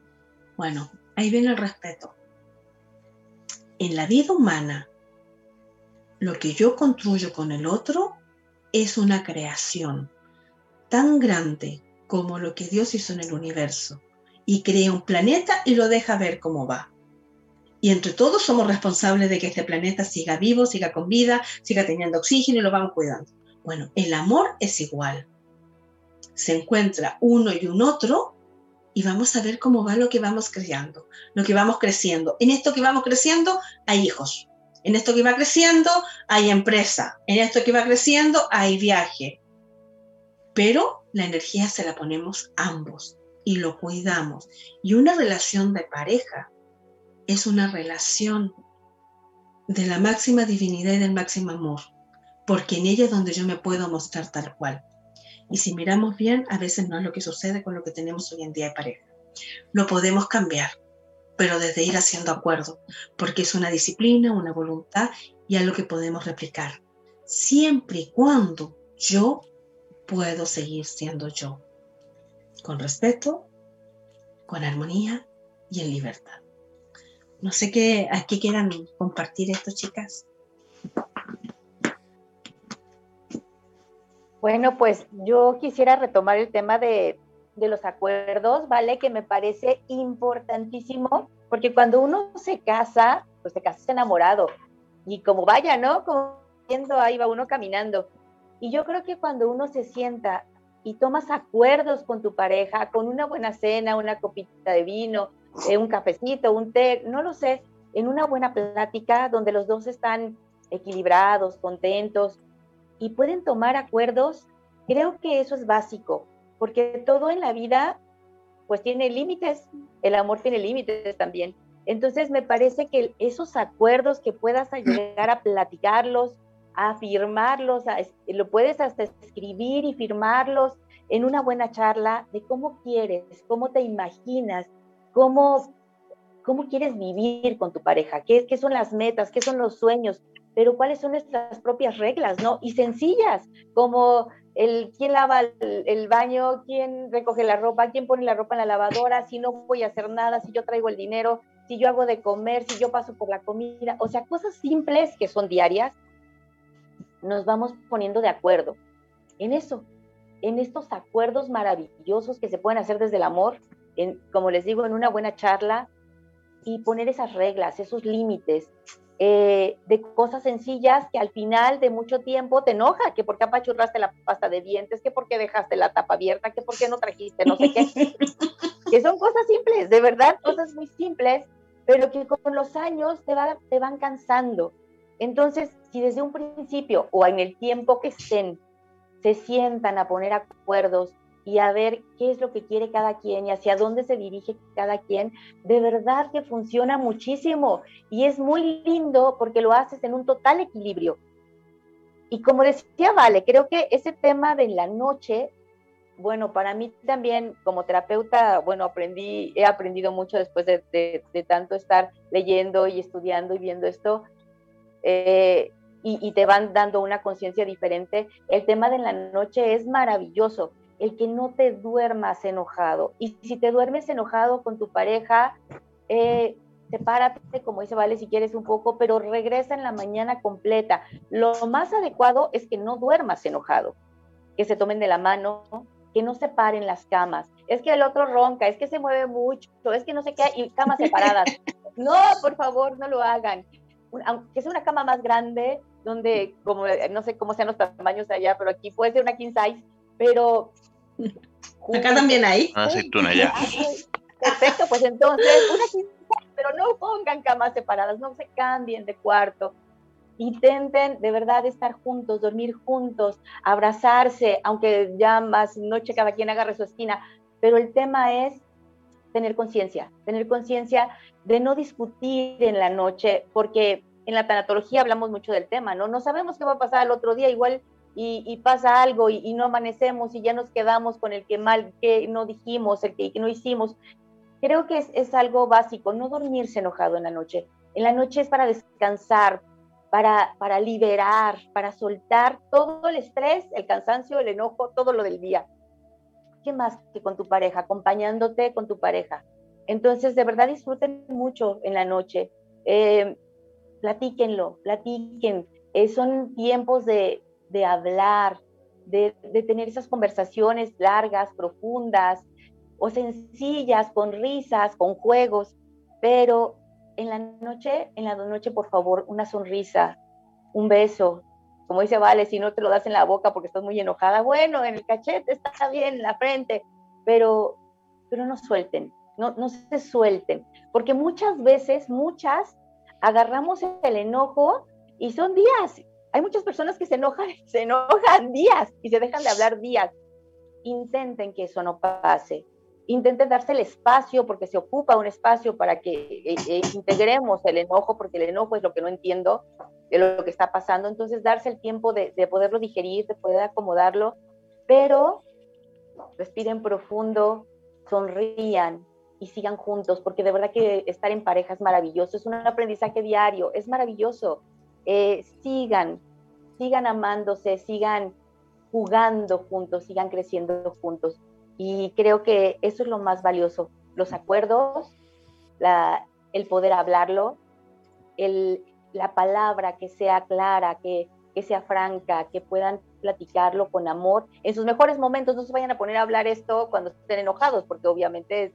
Bueno, ahí viene el respeto. En la vida humana, lo que yo construyo con el otro es una creación tan grande como lo que Dios hizo en el universo y crea un planeta y lo deja ver cómo va. Y entre todos somos responsables de que este planeta siga vivo, siga con vida, siga teniendo oxígeno y lo vamos cuidando. Bueno, el amor es igual. Se encuentra uno y un otro y vamos a ver cómo va lo que vamos creando, lo que vamos creciendo. En esto que vamos creciendo hay hijos. En esto que va creciendo hay empresa. En esto que va creciendo hay viaje. Pero la energía se la ponemos ambos y lo cuidamos. Y una relación de pareja es una relación de la máxima divinidad y del máximo amor, porque en ella es donde yo me puedo mostrar tal cual. Y si miramos bien, a veces no es lo que sucede con lo que tenemos hoy en día de pareja. Lo podemos cambiar, pero desde ir haciendo acuerdo, porque es una disciplina, una voluntad y algo que podemos replicar, siempre y cuando yo puedo seguir siendo yo, con respeto, con armonía y en libertad. No sé qué, a qué quieran compartir esto, chicas. Bueno, pues yo quisiera retomar el tema de, de los acuerdos, ¿vale? Que me parece importantísimo, porque cuando uno se casa, pues se casa enamorado, y como vaya, ¿no? Como ahí va uno caminando. Y yo creo que cuando uno se sienta y tomas acuerdos con tu pareja, con una buena cena, una copita de vino, eh, un cafecito, un té, no lo sé, en una buena plática donde los dos están equilibrados, contentos y pueden tomar acuerdos, creo que eso es básico, porque todo en la vida pues tiene límites, el amor tiene límites también. Entonces me parece que esos acuerdos que puedas llegar a platicarlos, a firmarlos, lo puedes hasta escribir y firmarlos en una buena charla de cómo quieres, cómo te imaginas, cómo, cómo quieres vivir con tu pareja, ¿Qué, qué son las metas, qué son los sueños, pero cuáles son nuestras propias reglas, ¿no? Y sencillas, como el quién lava el, baño, quién recoge la ropa, quién pone la ropa en la lavadora, si no voy a hacer nada, si yo traigo el dinero, si yo hago de comer, si yo paso por la comida, o sea, cosas simples que son diarias, nos vamos poniendo de acuerdo en eso, en estos acuerdos maravillosos que se pueden hacer desde el amor, en, como les digo, en una buena charla y poner esas reglas, esos límites, eh, de cosas sencillas que al final de mucho tiempo te enoja, que por qué apachurraste la pasta de dientes, que por qué dejaste la tapa abierta, que por qué no trajiste no sé qué, que son cosas simples, de verdad, cosas muy simples, pero que con los años te, te van cansando. Entonces, si desde un principio o en el tiempo que estén, se sientan a poner acuerdos y a ver qué es lo que quiere cada quien y hacia dónde se dirige cada quien, de verdad que funciona muchísimo y es muy lindo porque lo haces en un total equilibrio. Y como decía Vale, creo que ese tema de la noche, bueno, para mí también como terapeuta, bueno, aprendí, he aprendido mucho después de, tanto estar leyendo y estudiando y viendo esto. Eh, y, y, te van dando una conciencia diferente. El tema de la noche es maravilloso el que no te duermas enojado. Y si te duermes enojado con tu pareja, eh, sepárate, como dice Vale, si quieres un poco, pero regresa en la mañana completa. Lo más adecuado es que no duermas enojado, que se tomen de la mano, que no separen las camas. Es que el otro ronca, es que se mueve mucho, es que no sé qué, y camas separadas. No, por favor, no lo hagan. Aunque sea una cama más grande, donde, como no sé cómo sean los tamaños allá, pero aquí puede ser una king size, pero... Acá también hay. Ah, una ya. Perfecto, pues entonces, una pero no pongan camas separadas, no se cambien de cuarto. Intenten de verdad estar juntos, dormir juntos, abrazarse, aunque ya más noche cada quien agarre su esquina. Pero el tema es tener conciencia, tener conciencia de no discutir en la noche, porque en la tanatología hablamos mucho del tema, ¿no? No sabemos qué va a pasar el otro día, igual y, pasa algo y, no amanecemos y ya nos quedamos con el que mal que no dijimos, el que, no hicimos. Creo que es, algo básico, no dormirse enojado en la noche. En la noche es para descansar, para, para liberar, para soltar todo el estrés, el cansancio, el enojo, todo lo del día. ¿Qué más que con tu pareja? Acompañándote con tu pareja. Entonces, de verdad disfruten mucho en la noche. Eh, platíquenlo, platiquen. Eh, son tiempos de, de hablar, de, de, tener esas conversaciones largas, profundas o sencillas, con risas, con juegos, pero en la noche, en la noche, por favor, una sonrisa, un beso. Como dice Vale, si no te lo das en la boca porque estás muy enojada, bueno, en el cachete está bien, en la frente, pero, pero no suelten, no, no se suelten, porque muchas veces, muchas, agarramos el enojo y son días. Hay muchas personas que se enojan, se enojan días y se dejan de hablar días. Intenten que eso no pase intenten darse el espacio porque se ocupa un espacio para que eh, eh, integremos el enojo, porque el enojo es lo que no entiendo de lo que está pasando. Entonces, darse el tiempo de, de poderlo digerir, de poder acomodarlo, pero respiren profundo, sonrían y sigan juntos, porque de verdad que estar en pareja es maravilloso, es un aprendizaje diario, es maravilloso. Eh, sigan, sigan amándose, sigan jugando juntos, sigan creciendo juntos. Y creo que eso es lo más valioso, los acuerdos, la, el poder hablarlo, el, la palabra que sea clara, que, que sea franca, que puedan platicarlo con amor. En sus mejores momentos no se vayan a poner a hablar esto cuando estén enojados, porque obviamente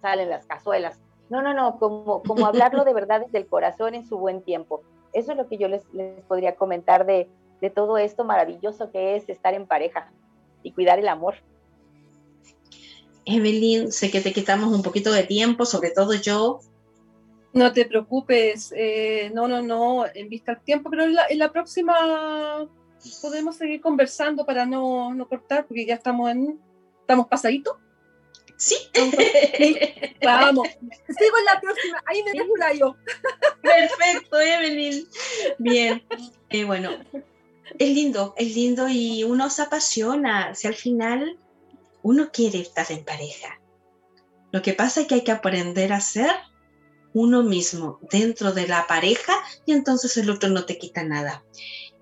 salen las cazuelas. No, no, no, como, como hablarlo de verdad desde el corazón en su buen tiempo. Eso es lo que yo les, les podría comentar de, de todo esto maravilloso que es estar en pareja y cuidar el amor. Evelyn, sé que te quitamos un poquito de tiempo, sobre todo yo. No te preocupes, eh, no, no, no, en vista al tiempo, pero en la, en la próxima podemos seguir conversando para no, no, cortar, porque ya estamos en, estamos pasaditos. Sí. Vamos, sigo en la próxima, ahí me yo. Perfecto, Evelyn. Bien, eh, bueno, es lindo, es lindo y uno se apasiona, si al final uno quiere estar en pareja. Lo que pasa es que hay que aprender a ser uno mismo dentro de la pareja y entonces el otro no te quita nada.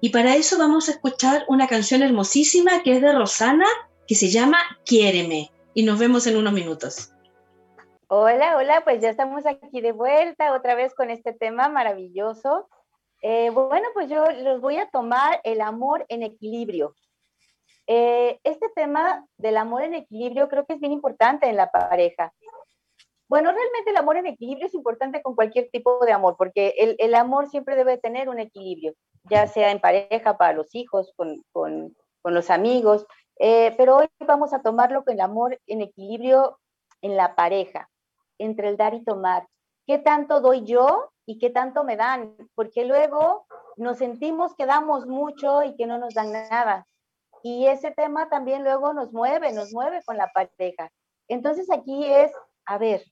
Y para eso vamos a escuchar una canción hermosísima que es de Rosana, que se llama Quiéreme. Y nos vemos en unos minutos. Hola, hola, pues ya estamos aquí de vuelta otra vez con este tema maravilloso. Eh, bueno, pues yo los voy a tomar el amor en equilibrio. Eh, este tema del amor en equilibrio creo que es bien importante en la pareja. Bueno, realmente el amor en equilibrio es importante con cualquier tipo de amor, porque el, el amor siempre debe tener un equilibrio, ya sea en pareja, para los hijos, con, con, con los amigos, eh, pero hoy vamos a tomarlo con el amor en equilibrio en la pareja, entre el dar y tomar. ¿Qué tanto doy yo y qué tanto me dan? Porque luego nos sentimos que damos mucho y que no nos dan nada. Y ese tema también luego nos mueve, nos mueve con la pareja. Entonces aquí es, a ver,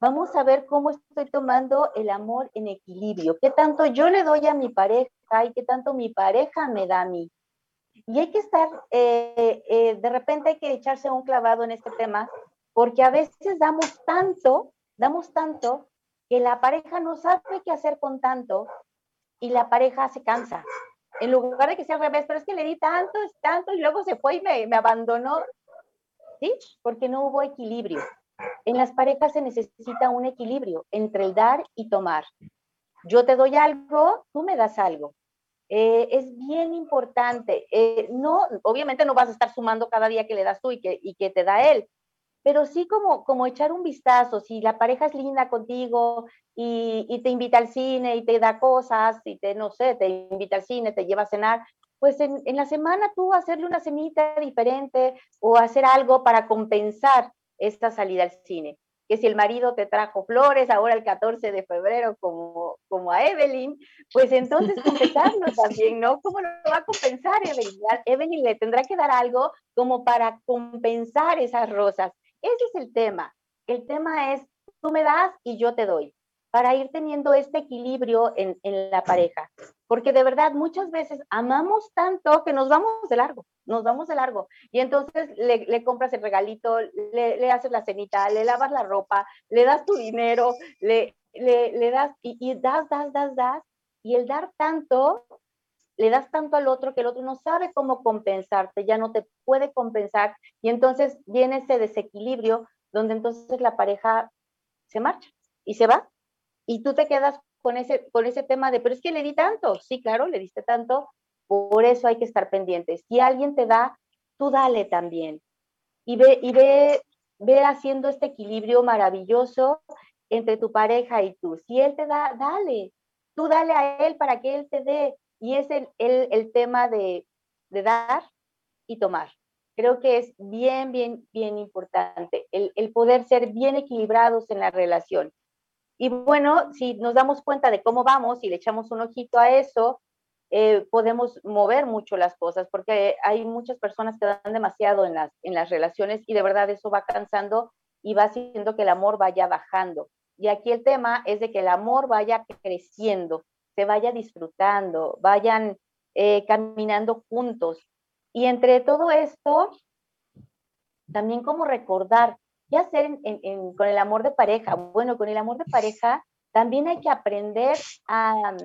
vamos a ver cómo estoy tomando el amor en equilibrio. ¿Qué tanto yo le doy a mi pareja y qué tanto mi pareja me da a mí? Y hay que estar, eh, eh, de repente hay que echarse un clavado en este tema, porque a veces damos tanto, damos tanto, que la pareja no sabe qué hacer con tanto y la pareja se cansa en lugar de que sea al revés, pero es que le di tanto, tanto y luego se fue y me, me abandonó. ¿Sí? Porque no hubo equilibrio. En las parejas se necesita un equilibrio entre el dar y tomar. Yo te doy algo, tú me das algo. Eh, es bien importante. Eh, no, obviamente no vas a estar sumando cada día que le das tú y que, y que te da él, pero sí como, como echar un vistazo, si la pareja es linda contigo y, y, te invita al cine y te da cosas, y te, no sé, te invita al cine, te lleva a cenar, pues en, en la semana tú hacerle una cenita diferente o hacer algo para compensar esta salida al cine. Que si el marido te trajo flores ahora el 14 de febrero como, como a Evelyn, pues entonces compensarlo también, ¿no? ¿Cómo lo va a compensar Evelyn? Evelyn le tendrá que dar algo como para compensar esas rosas ese es el tema. El tema es, tú me das y yo te doy, para ir teniendo este equilibrio en, en la pareja. Porque de verdad muchas veces amamos tanto que nos vamos de largo, nos vamos de largo. Y entonces le, compras el regalito, le, le, haces la cenita, le lavas la ropa, le das tu dinero, le, le, das y, y, das, das, das, das, y el dar tanto, le das tanto al otro que el otro no sabe cómo compensarte, ya no te puede compensar, y entonces viene ese desequilibrio donde entonces la pareja se marcha y se va, y tú te quedas con ese, con ese tema de, pero es que le di tanto, sí, claro, le diste tanto, por eso hay que estar pendientes. Si alguien te da, tú dale también. Y ve, y ve, ve haciendo este equilibrio maravilloso entre tu pareja y tú. Si él te da, dale. Tú dale a él para que él te dé. Y es el, el, el tema de, de, dar y tomar. Creo que es bien, bien, bien importante el, el poder ser bien equilibrados en la relación. Y bueno, si nos damos cuenta de cómo vamos y le echamos un ojito a eso, eh, podemos mover mucho las cosas, porque hay muchas personas que dan demasiado en las, en las relaciones y de verdad eso va cansando y va haciendo que el amor vaya bajando. Y aquí el tema es de que el amor vaya creciendo, se vaya disfrutando, vayan eh, caminando juntos. Y entre todo esto, también como recordar, ¿qué hacer con el amor de pareja? Bueno, con el amor de pareja también hay que aprender a,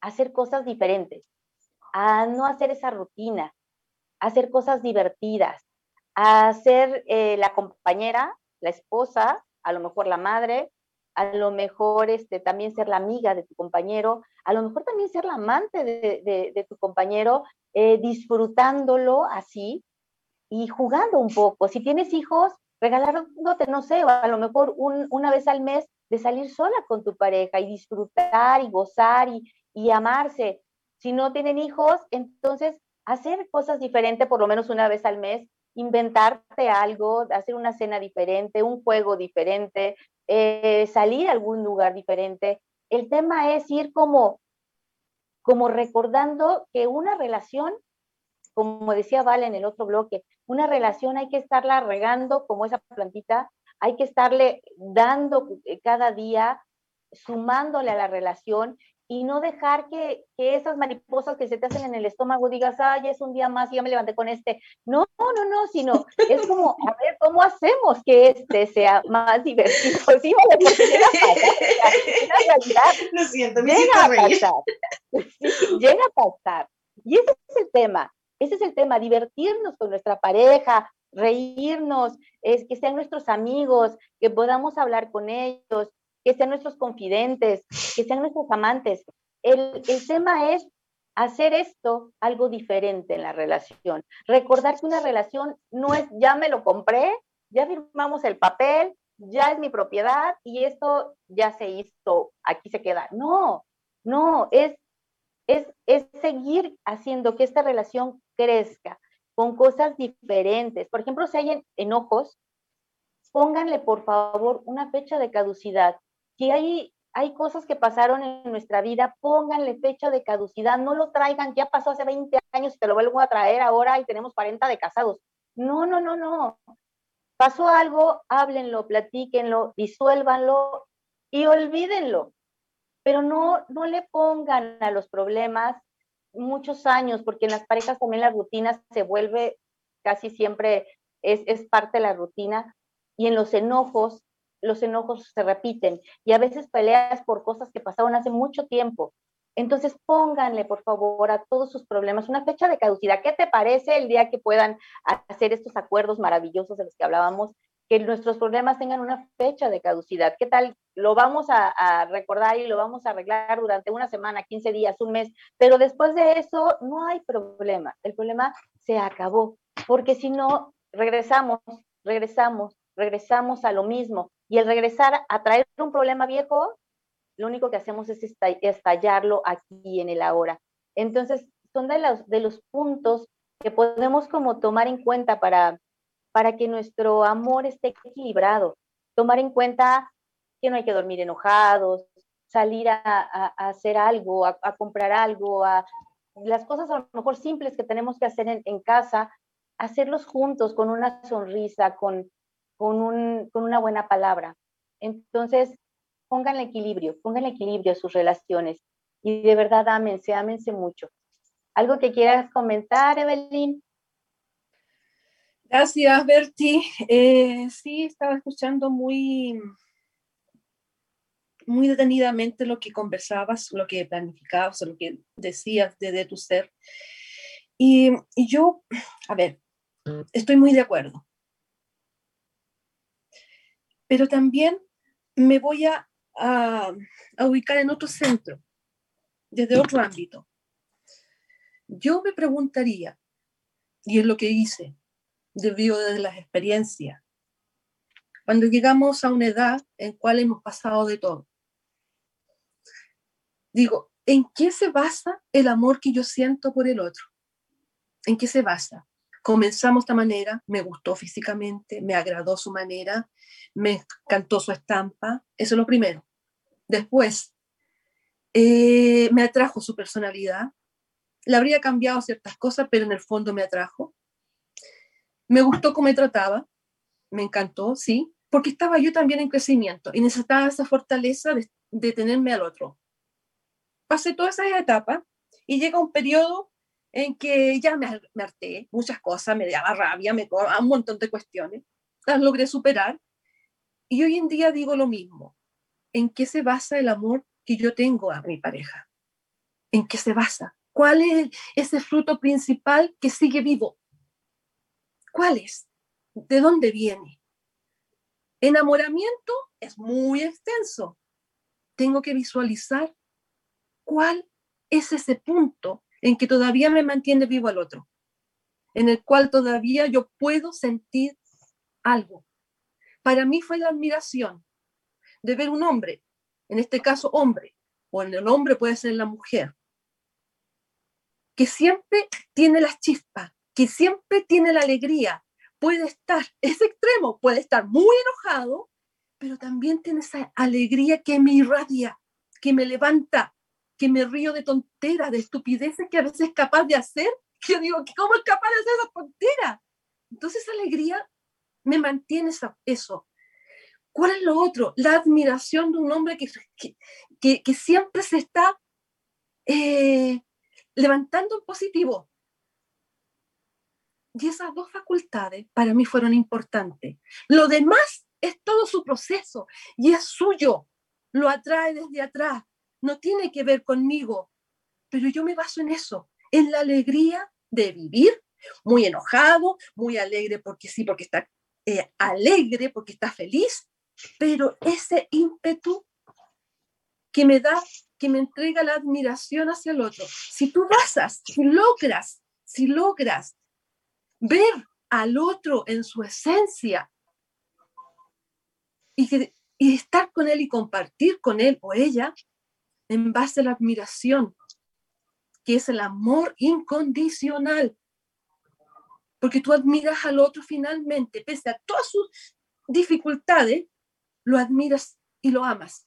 hacer cosas diferentes, a no hacer esa rutina, a hacer cosas divertidas, a ser eh, la compañera, la esposa, a lo mejor la madre, a lo mejor este, también ser la amiga de tu compañero, a lo mejor también ser la amante de, tu compañero, eh, disfrutándolo así y jugando un poco. Si tienes hijos, regalándote, no sé, a lo mejor una vez al mes de salir sola con tu pareja y disfrutar y gozar y, y amarse. Si no tienen hijos, entonces hacer cosas diferentes por lo menos una vez al mes, inventarte algo, hacer una cena diferente, un juego diferente, eh, salir a algún lugar diferente. El tema es ir como, como recordando que una relación, como decía Val en el otro bloque, una relación hay que estarla regando como esa plantita, hay que estarle dando cada día, sumándole a la relación y no dejar que, que, esas mariposas que se te hacen en el estómago digas, ay, es un día más y ya me levanté con este. No, no, no, sino es como, a ver, ¿cómo hacemos que este sea más divertido? Sí, vale, porque llega a pasar, realidad, Lo siento, me llega a pasar. llega a pasar. Y ese es el tema, ese es el tema, divertirnos con nuestra pareja, reírnos, es que sean nuestros amigos, que podamos hablar con ellos, que sean nuestros confidentes, que sean nuestros amantes. El, el tema es hacer esto algo diferente en la relación. Recordar que una relación no es ya me lo compré, ya firmamos el papel, ya es mi propiedad y esto ya se hizo, aquí se queda. No, no, es, es, es seguir haciendo que esta relación crezca con cosas diferentes. Por ejemplo, si hay enojos, pónganle por favor una fecha de caducidad si hay, hay cosas que pasaron en nuestra vida, pónganle fecha de caducidad, no lo traigan, ya pasó hace 20 años, te lo vuelvo a traer ahora y tenemos 40 de casados. No, no, no, no. Pasó algo, háblenlo, platíquenlo, disuélvanlo y olvídenlo. Pero no, no le pongan a los problemas muchos años, porque en las parejas también la rutina se vuelve casi siempre, es, es parte de la rutina, y en los enojos los enojos se repiten y a veces peleas por cosas que pasaron hace mucho tiempo. Entonces pónganle, por favor, a todos sus problemas una fecha de caducidad. ¿Qué te parece el día que puedan hacer estos acuerdos maravillosos de los que hablábamos? Que nuestros problemas tengan una fecha de caducidad. ¿Qué tal? Lo vamos a, recordar y lo vamos a arreglar durante una semana, 15 días, un mes, pero después de eso no hay problema. El problema se acabó, porque si no, regresamos, regresamos, regresamos a lo mismo. Y el regresar a traer un problema viejo, lo único que hacemos es estallarlo aquí en el ahora. Entonces, son de los, de los puntos que podemos como tomar en cuenta para, para que nuestro amor esté equilibrado. Tomar en cuenta que no hay que dormir enojados, salir a, hacer algo, a, comprar algo, a las cosas a lo mejor simples que tenemos que hacer en, casa, hacerlos juntos con una sonrisa, con, con, un, con una buena palabra. Entonces, pongan el equilibrio, pongan el equilibrio a sus relaciones y de verdad ámense, ámense mucho. ¿Algo que quieras comentar, Evelyn? Gracias, Berti. Eh, sí, estaba escuchando muy, muy detenidamente lo que conversabas, lo que planificabas, lo que decías de, tu ser. Y, yo, a ver, estoy muy de acuerdo. Pero también me voy a, a, ubicar en otro centro, desde otro ámbito. Yo me preguntaría, y es lo que hice, debido de las experiencias, cuando llegamos a una edad en cual hemos pasado de todo. Digo, ¿en qué se basa el amor que yo siento por el otro? ¿En qué se basa? Comenzamos de esta manera, me gustó físicamente, me agradó su manera, me encantó su estampa, eso es lo primero. Después, eh, me atrajo su personalidad, le habría cambiado ciertas cosas, pero en el fondo me atrajo. Me gustó cómo me trataba, me encantó, sí, porque estaba yo también en crecimiento y necesitaba esa fortaleza de, tenerme al otro. Pasé todas esas etapas y llega un periodo en que ya me, me harté, muchas cosas, me daba rabia, me un montón de cuestiones, las logré superar y hoy en día digo lo mismo. ¿En qué se basa el amor que yo tengo a mi pareja? ¿En qué se basa? ¿Cuál es ese fruto principal que sigue vivo? ¿Cuál es? ¿De dónde viene? Enamoramiento es muy extenso. Tengo que visualizar cuál es ese punto en que todavía me mantiene vivo al otro, en el cual todavía yo puedo sentir algo. Para mí fue la admiración de ver un hombre, en este caso hombre, o en el hombre puede ser la mujer, que siempre tiene las chispas, que siempre tiene la alegría, puede estar, es extremo, puede estar muy enojado, pero también tiene esa alegría que me irradia, que me levanta, que me río de tonteras, de estupideces que a veces es capaz de hacer, yo digo, ¿cómo es capaz de hacer esa tontera? Entonces esa alegría me mantiene eso. ¿Cuál es lo otro? La admiración de un hombre que, que, que, siempre se está eh, levantando en positivo, y esas dos facultades para mí fueron importantes. Lo demás es todo su proceso y es suyo. Lo atrae desde atrás. No tiene que ver conmigo. Pero yo me baso en eso, en la alegría de vivir, muy enojado, muy alegre porque sí, porque está eh, alegre, porque está feliz, pero ese ímpetu que me da, que me entrega la admiración hacia el otro. Si tú basas, si logras, si logras ver al otro en su esencia y, estar con él y compartir con él o ella en base a la admiración, que es el amor incondicional. Porque tú admiras al otro finalmente, pese a todas sus dificultades, lo admiras y lo amas.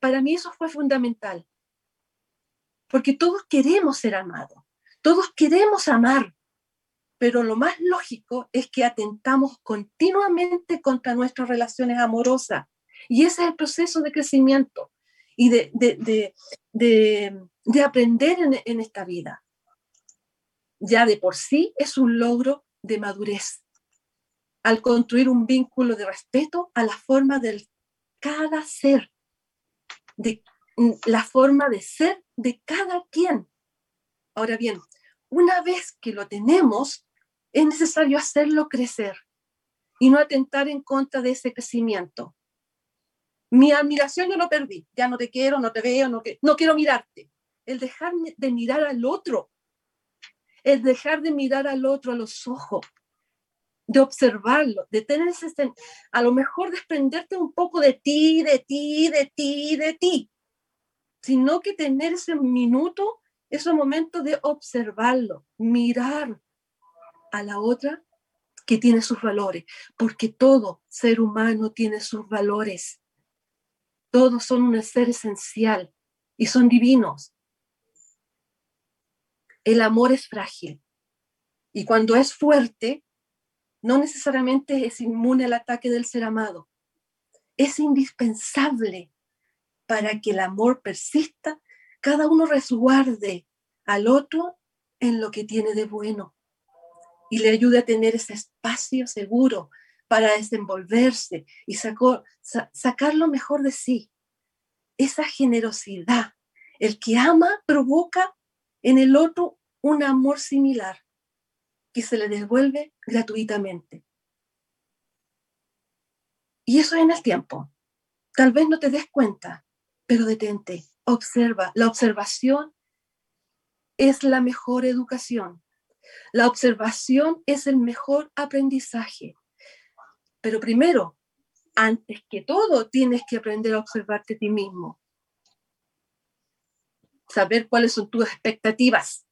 Para mí eso fue fundamental. Porque todos queremos ser amados, todos queremos amar, pero lo más lógico es que atentamos continuamente contra nuestras relaciones amorosas. Y ese es el proceso de crecimiento y de, de, de, de aprender en, en, esta vida. Ya de por sí es un logro de madurez. Al construir un vínculo de respeto a la forma de cada ser, de la forma de ser de cada quien. Ahora bien, una vez que lo tenemos, es necesario hacerlo crecer y no atentar en contra de ese crecimiento. Mi admiración yo lo perdí, ya no te quiero, no te veo, no, quiero mirarte. El dejar de mirar al otro, el dejar de mirar al otro a los ojos, de observarlo, de tener ese, a lo mejor desprenderte un poco de ti, de ti, de ti, de ti, sino que tener ese minuto, ese momento de observarlo, mirar, a la otra que tiene sus valores, porque todo ser humano tiene sus valores. Todos son un ser esencial y son divinos. El amor es frágil y cuando es fuerte, no necesariamente es inmune al ataque del ser amado. Es indispensable para que el amor persista, cada uno resguarde al otro en lo que tiene de bueno y le ayude a tener ese espacio seguro para desenvolverse y sacar lo mejor de sí. esa generosidad. El que ama provoca en el otro un amor similar que se le devuelve gratuitamente. Y eso es en el tiempo. Tal vez no te des cuenta, pero detente, observa. La observación es la mejor educación. La observación es el mejor aprendizaje. Pero primero, antes que todo, tienes que aprender a observarte a ti mismo. Saber cuáles son tus expectativas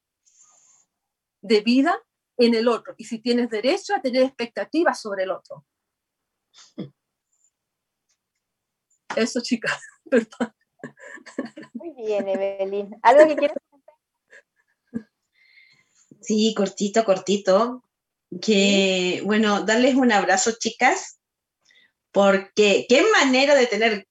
de vida en el otro y si tienes derecho a tener expectativas sobre el otro. Eso, chicas, perdón. Muy bien, Evelyn. ¿Algo que quieras Sí, cortito, cortito. Que, bueno, darles un abrazo, chicas, porque qué manera de tener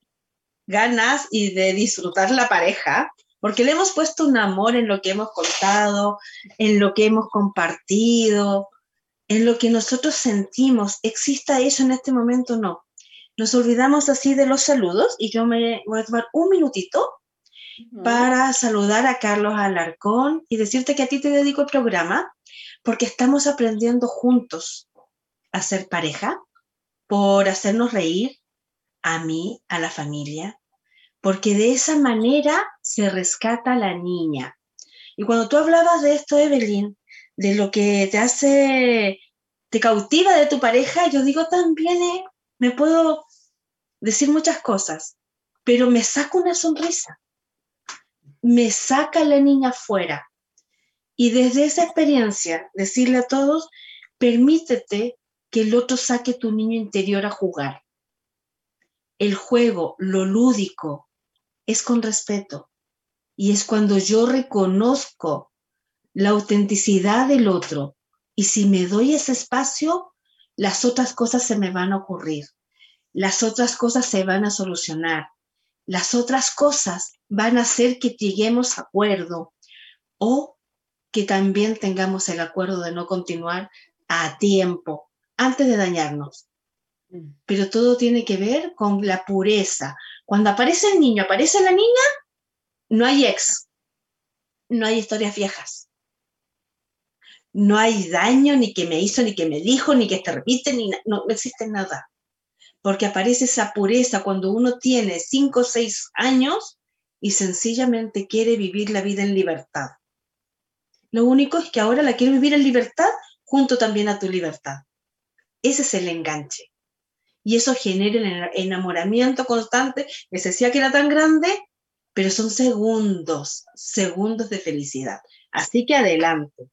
ganas y de disfrutar la pareja, porque le hemos puesto un amor en lo que hemos contado, en lo que hemos compartido, en lo que nosotros sentimos. ¿Exista eso en este momento? No. Nos olvidamos así de los saludos y yo me voy a tomar un minutito para saludar a Carlos Alarcón y decirte que a ti te dedico el programa porque estamos aprendiendo juntos a ser pareja, por hacernos reír, a mí, a la familia, porque de esa manera se rescata la niña. Y cuando tú hablabas de esto, Evelyn, de lo que te hace, te cautiva de tu pareja, yo digo también, eh, me puedo decir muchas cosas, pero me saco una sonrisa me saca la niña fuera. Y desde esa experiencia, decirle a todos, permítete que el otro saque tu niño interior a jugar. El juego, lo lúdico, es con respeto. Y es cuando yo reconozco la autenticidad del otro. Y si me doy ese espacio, las otras cosas se me van a ocurrir. Las otras cosas se van a solucionar las otras cosas van a hacer que lleguemos a acuerdo o que también tengamos el acuerdo de no continuar a tiempo antes de dañarnos. Mm. Pero todo tiene que ver con la pureza. Cuando aparece el niño, aparece la niña, no hay ex, no hay historias viejas. No hay daño, ni que me hizo, ni que me dijo, ni que te repite, ni no, no existe nada porque aparece esa pureza cuando uno tiene cinco o seis años y sencillamente quiere vivir la vida en libertad. Lo único es que ahora la quiere vivir en libertad junto también a tu libertad. Ese es el enganche. Y eso genera el enamoramiento constante, se decía que era tan grande, pero son segundos, segundos de felicidad. Así que adelante.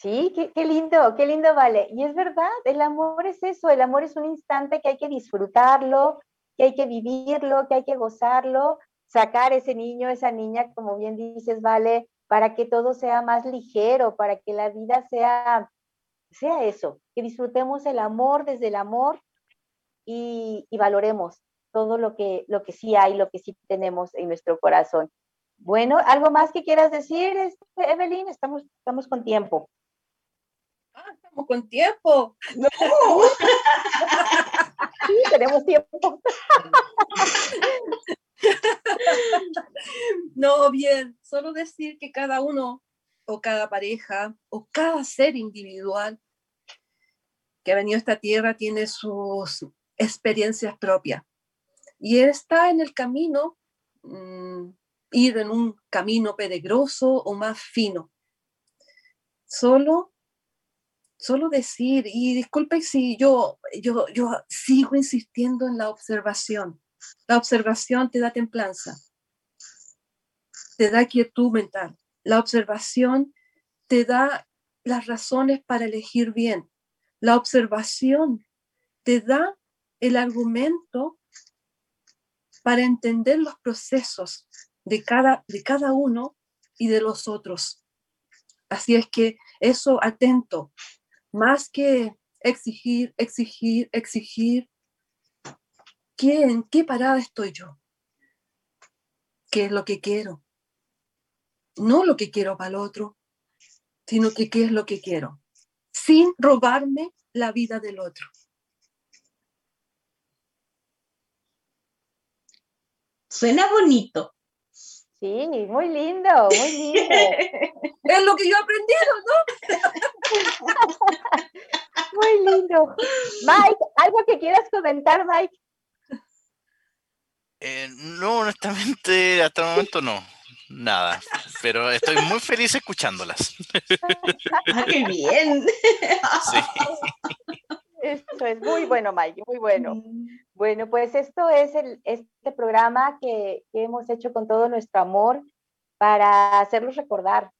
Sí, qué, lindo, qué lindo, vale. Y es verdad, el amor es eso, el amor es un instante que hay que disfrutarlo, que hay que vivirlo, que hay que gozarlo, sacar ese niño, esa niña, como bien dices, vale, para que todo sea más ligero, para que la vida sea, sea eso, que disfrutemos el amor desde el amor y, valoremos todo lo que, lo que sí hay, lo que sí tenemos en nuestro corazón. Bueno, ¿algo más que quieras decir, este, Evelyn? Estamos, estamos con tiempo. Ah, estamos con tiempo. No. sí, tenemos tiempo. no, bien, solo decir que cada uno o cada pareja o cada ser individual que ha venido a esta tierra tiene sus experiencias propias y está en el camino, mm, ir en un camino peligroso o más fino. Solo solo decir, y disculpe si yo, yo, yo sigo insistiendo en la observación. La observación te da templanza, te da quietud mental. La observación te da las razones para elegir bien. La observación te da el argumento para entender los procesos de cada, de cada uno y de los otros. Así es que eso atento, más que exigir, exigir, exigir, ¿qué, ¿en qué parada estoy yo? ¿Qué es lo que quiero? No lo que quiero para el otro, sino que qué es lo que quiero, sin robarme la vida del otro. Suena bonito. Sí, muy lindo, muy lindo. es lo que yo aprendí, ¿no? muy lindo. Mike, ¿algo que quieras comentar, Mike? Eh, no, honestamente, hasta el momento no. Nada, pero estoy muy feliz escuchándolas. ¡Ah, qué bien! Sí. Esto es muy bueno, Mike, muy bueno. Mm. Bueno, pues esto es el, este programa que, que hemos hecho con todo nuestro amor para hacerlos recordar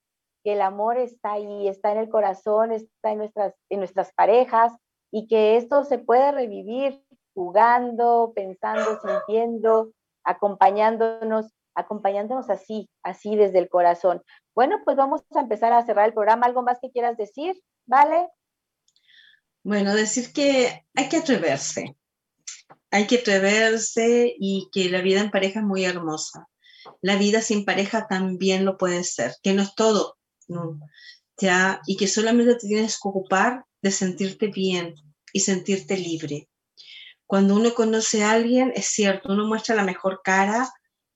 que el amor está ahí, está en el corazón, está en nuestras, en nuestras parejas y que esto se puede revivir jugando, pensando, sintiendo, acompañándonos, acompañándonos así, así desde el corazón. Bueno, pues vamos a empezar a cerrar el programa. ¿Algo más que quieras decir? ¿Vale? Bueno, decir que hay que atreverse. Hay que atreverse y que la vida en pareja es muy hermosa. La vida sin pareja también lo puede ser, que no es todo, ¿ya? Y que solamente te tienes que ocupar de sentirte bien y sentirte libre. Cuando uno conoce a alguien, es cierto, uno muestra la mejor cara,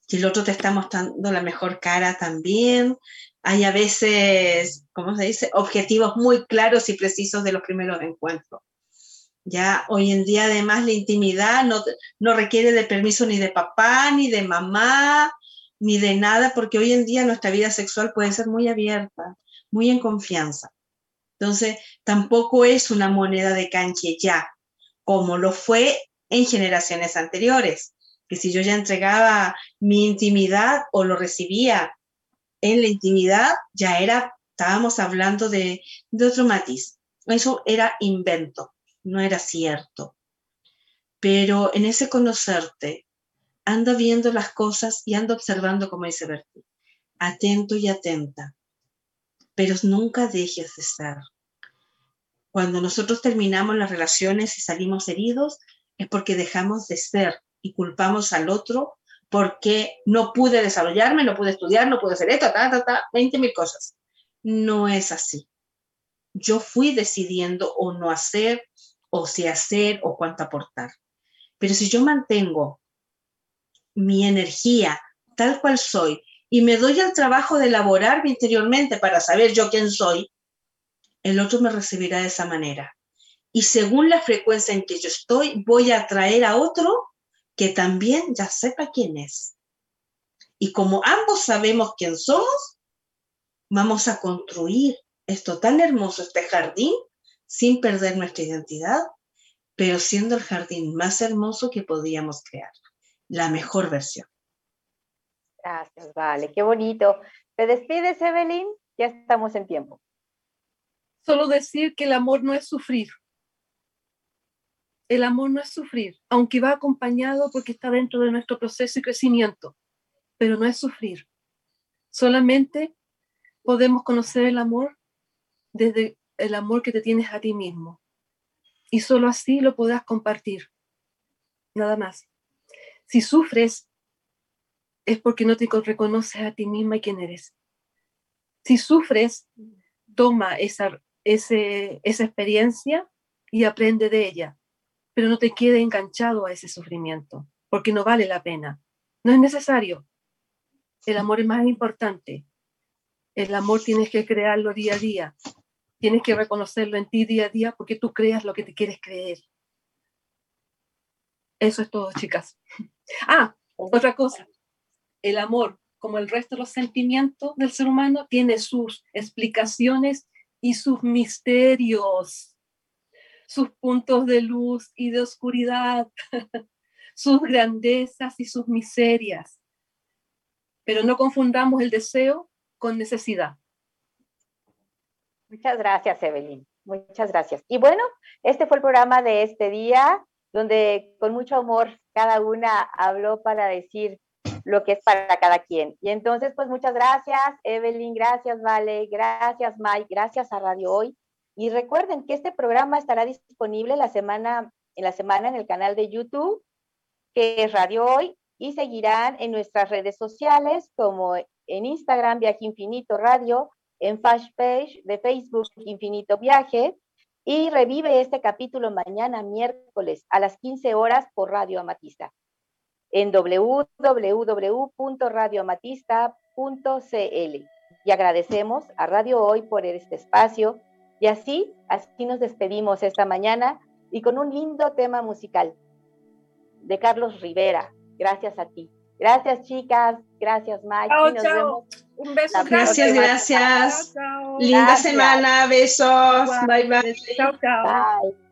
que el otro te está mostrando la mejor cara también. Hay a veces, ¿cómo se dice?, objetivos muy claros y precisos de los primeros encuentros. Ya hoy en día además la intimidad no, no requiere de permiso ni de papá, ni de mamá, ni de nada, porque hoy en día nuestra vida sexual puede ser muy abierta, muy en confianza. Entonces, tampoco es una moneda de canche ya, como lo fue en generaciones anteriores, que si yo ya entregaba mi intimidad o lo recibía en la intimidad, ya era, estábamos hablando de, de otro matiz. Eso era invento, no era cierto. Pero en ese conocerte, anda viendo las cosas y anda observando, como dice Berti, atento y atenta, pero nunca dejes de ser. Cuando nosotros terminamos las relaciones y salimos heridos, es porque dejamos de ser y culpamos al otro porque no pude desarrollarme, no pude estudiar, no pude hacer esto, ta, ta, ta, 20 mil cosas. No es así. Yo fui decidiendo o no hacer, o si hacer, o cuánto aportar. Pero si yo mantengo mi energía tal cual soy y me doy el trabajo de elaborarme interiormente para saber yo quién soy, el otro me recibirá de esa manera. Y según la frecuencia en que yo estoy, voy a atraer a otro que también ya sepa quién es. Y como ambos sabemos quién somos, vamos a construir esto tan hermoso, este jardín, sin perder nuestra identidad, pero siendo el jardín más hermoso que podíamos crear, la mejor versión. Gracias, vale, qué bonito. ¿Te despides, Evelyn? Ya estamos en tiempo. Solo decir que el amor no es sufrir. El amor no es sufrir, aunque va acompañado porque está dentro de nuestro proceso y crecimiento, pero no es sufrir. Solamente podemos conocer el amor desde el amor que te tienes a ti mismo. Y solo así lo podrás compartir. Nada más. Si sufres, es porque no te reconoces a ti misma y quién eres. Si sufres, toma esa, ese, esa experiencia y aprende de ella, pero no te quede enganchado a ese sufrimiento, porque no vale la pena. No es necesario. El amor es más importante. El amor tienes que crearlo día a día. Tienes que reconocerlo en ti día a día porque tú creas lo que te quieres creer. Eso es todo, chicas. Ah, otra cosa. El amor, como el resto de los sentimientos del ser humano, tiene sus explicaciones y sus misterios, sus puntos de luz y de oscuridad, sus grandezas y sus miserias. Pero no confundamos el deseo con necesidad. Muchas gracias, Evelyn. Muchas gracias. Y bueno, este fue el programa de este día, donde con mucho amor cada una habló para decir lo que es para cada quien. Y entonces, pues muchas gracias, Evelyn, gracias, Vale, gracias, Mike, gracias a Radio Hoy. Y recuerden que este programa estará disponible la semana, en la semana en el canal de YouTube, que es Radio Hoy, y seguirán en nuestras redes sociales como en Instagram, Viaje Infinito Radio, en Page de Facebook Infinito Viaje y revive este capítulo mañana miércoles a las 15 horas por Radio Amatista. en www.radiomatista.cl. Y agradecemos a Radio Hoy por este espacio. Y así, así nos despedimos esta mañana y con un lindo tema musical de Carlos Rivera. Gracias a ti. Gracias, chicas. Gracias, Mike. Chao, chao. Un beso. Gracias, gracias. Linda semana. Besos. Bye, bye. Chao, chao. Bye.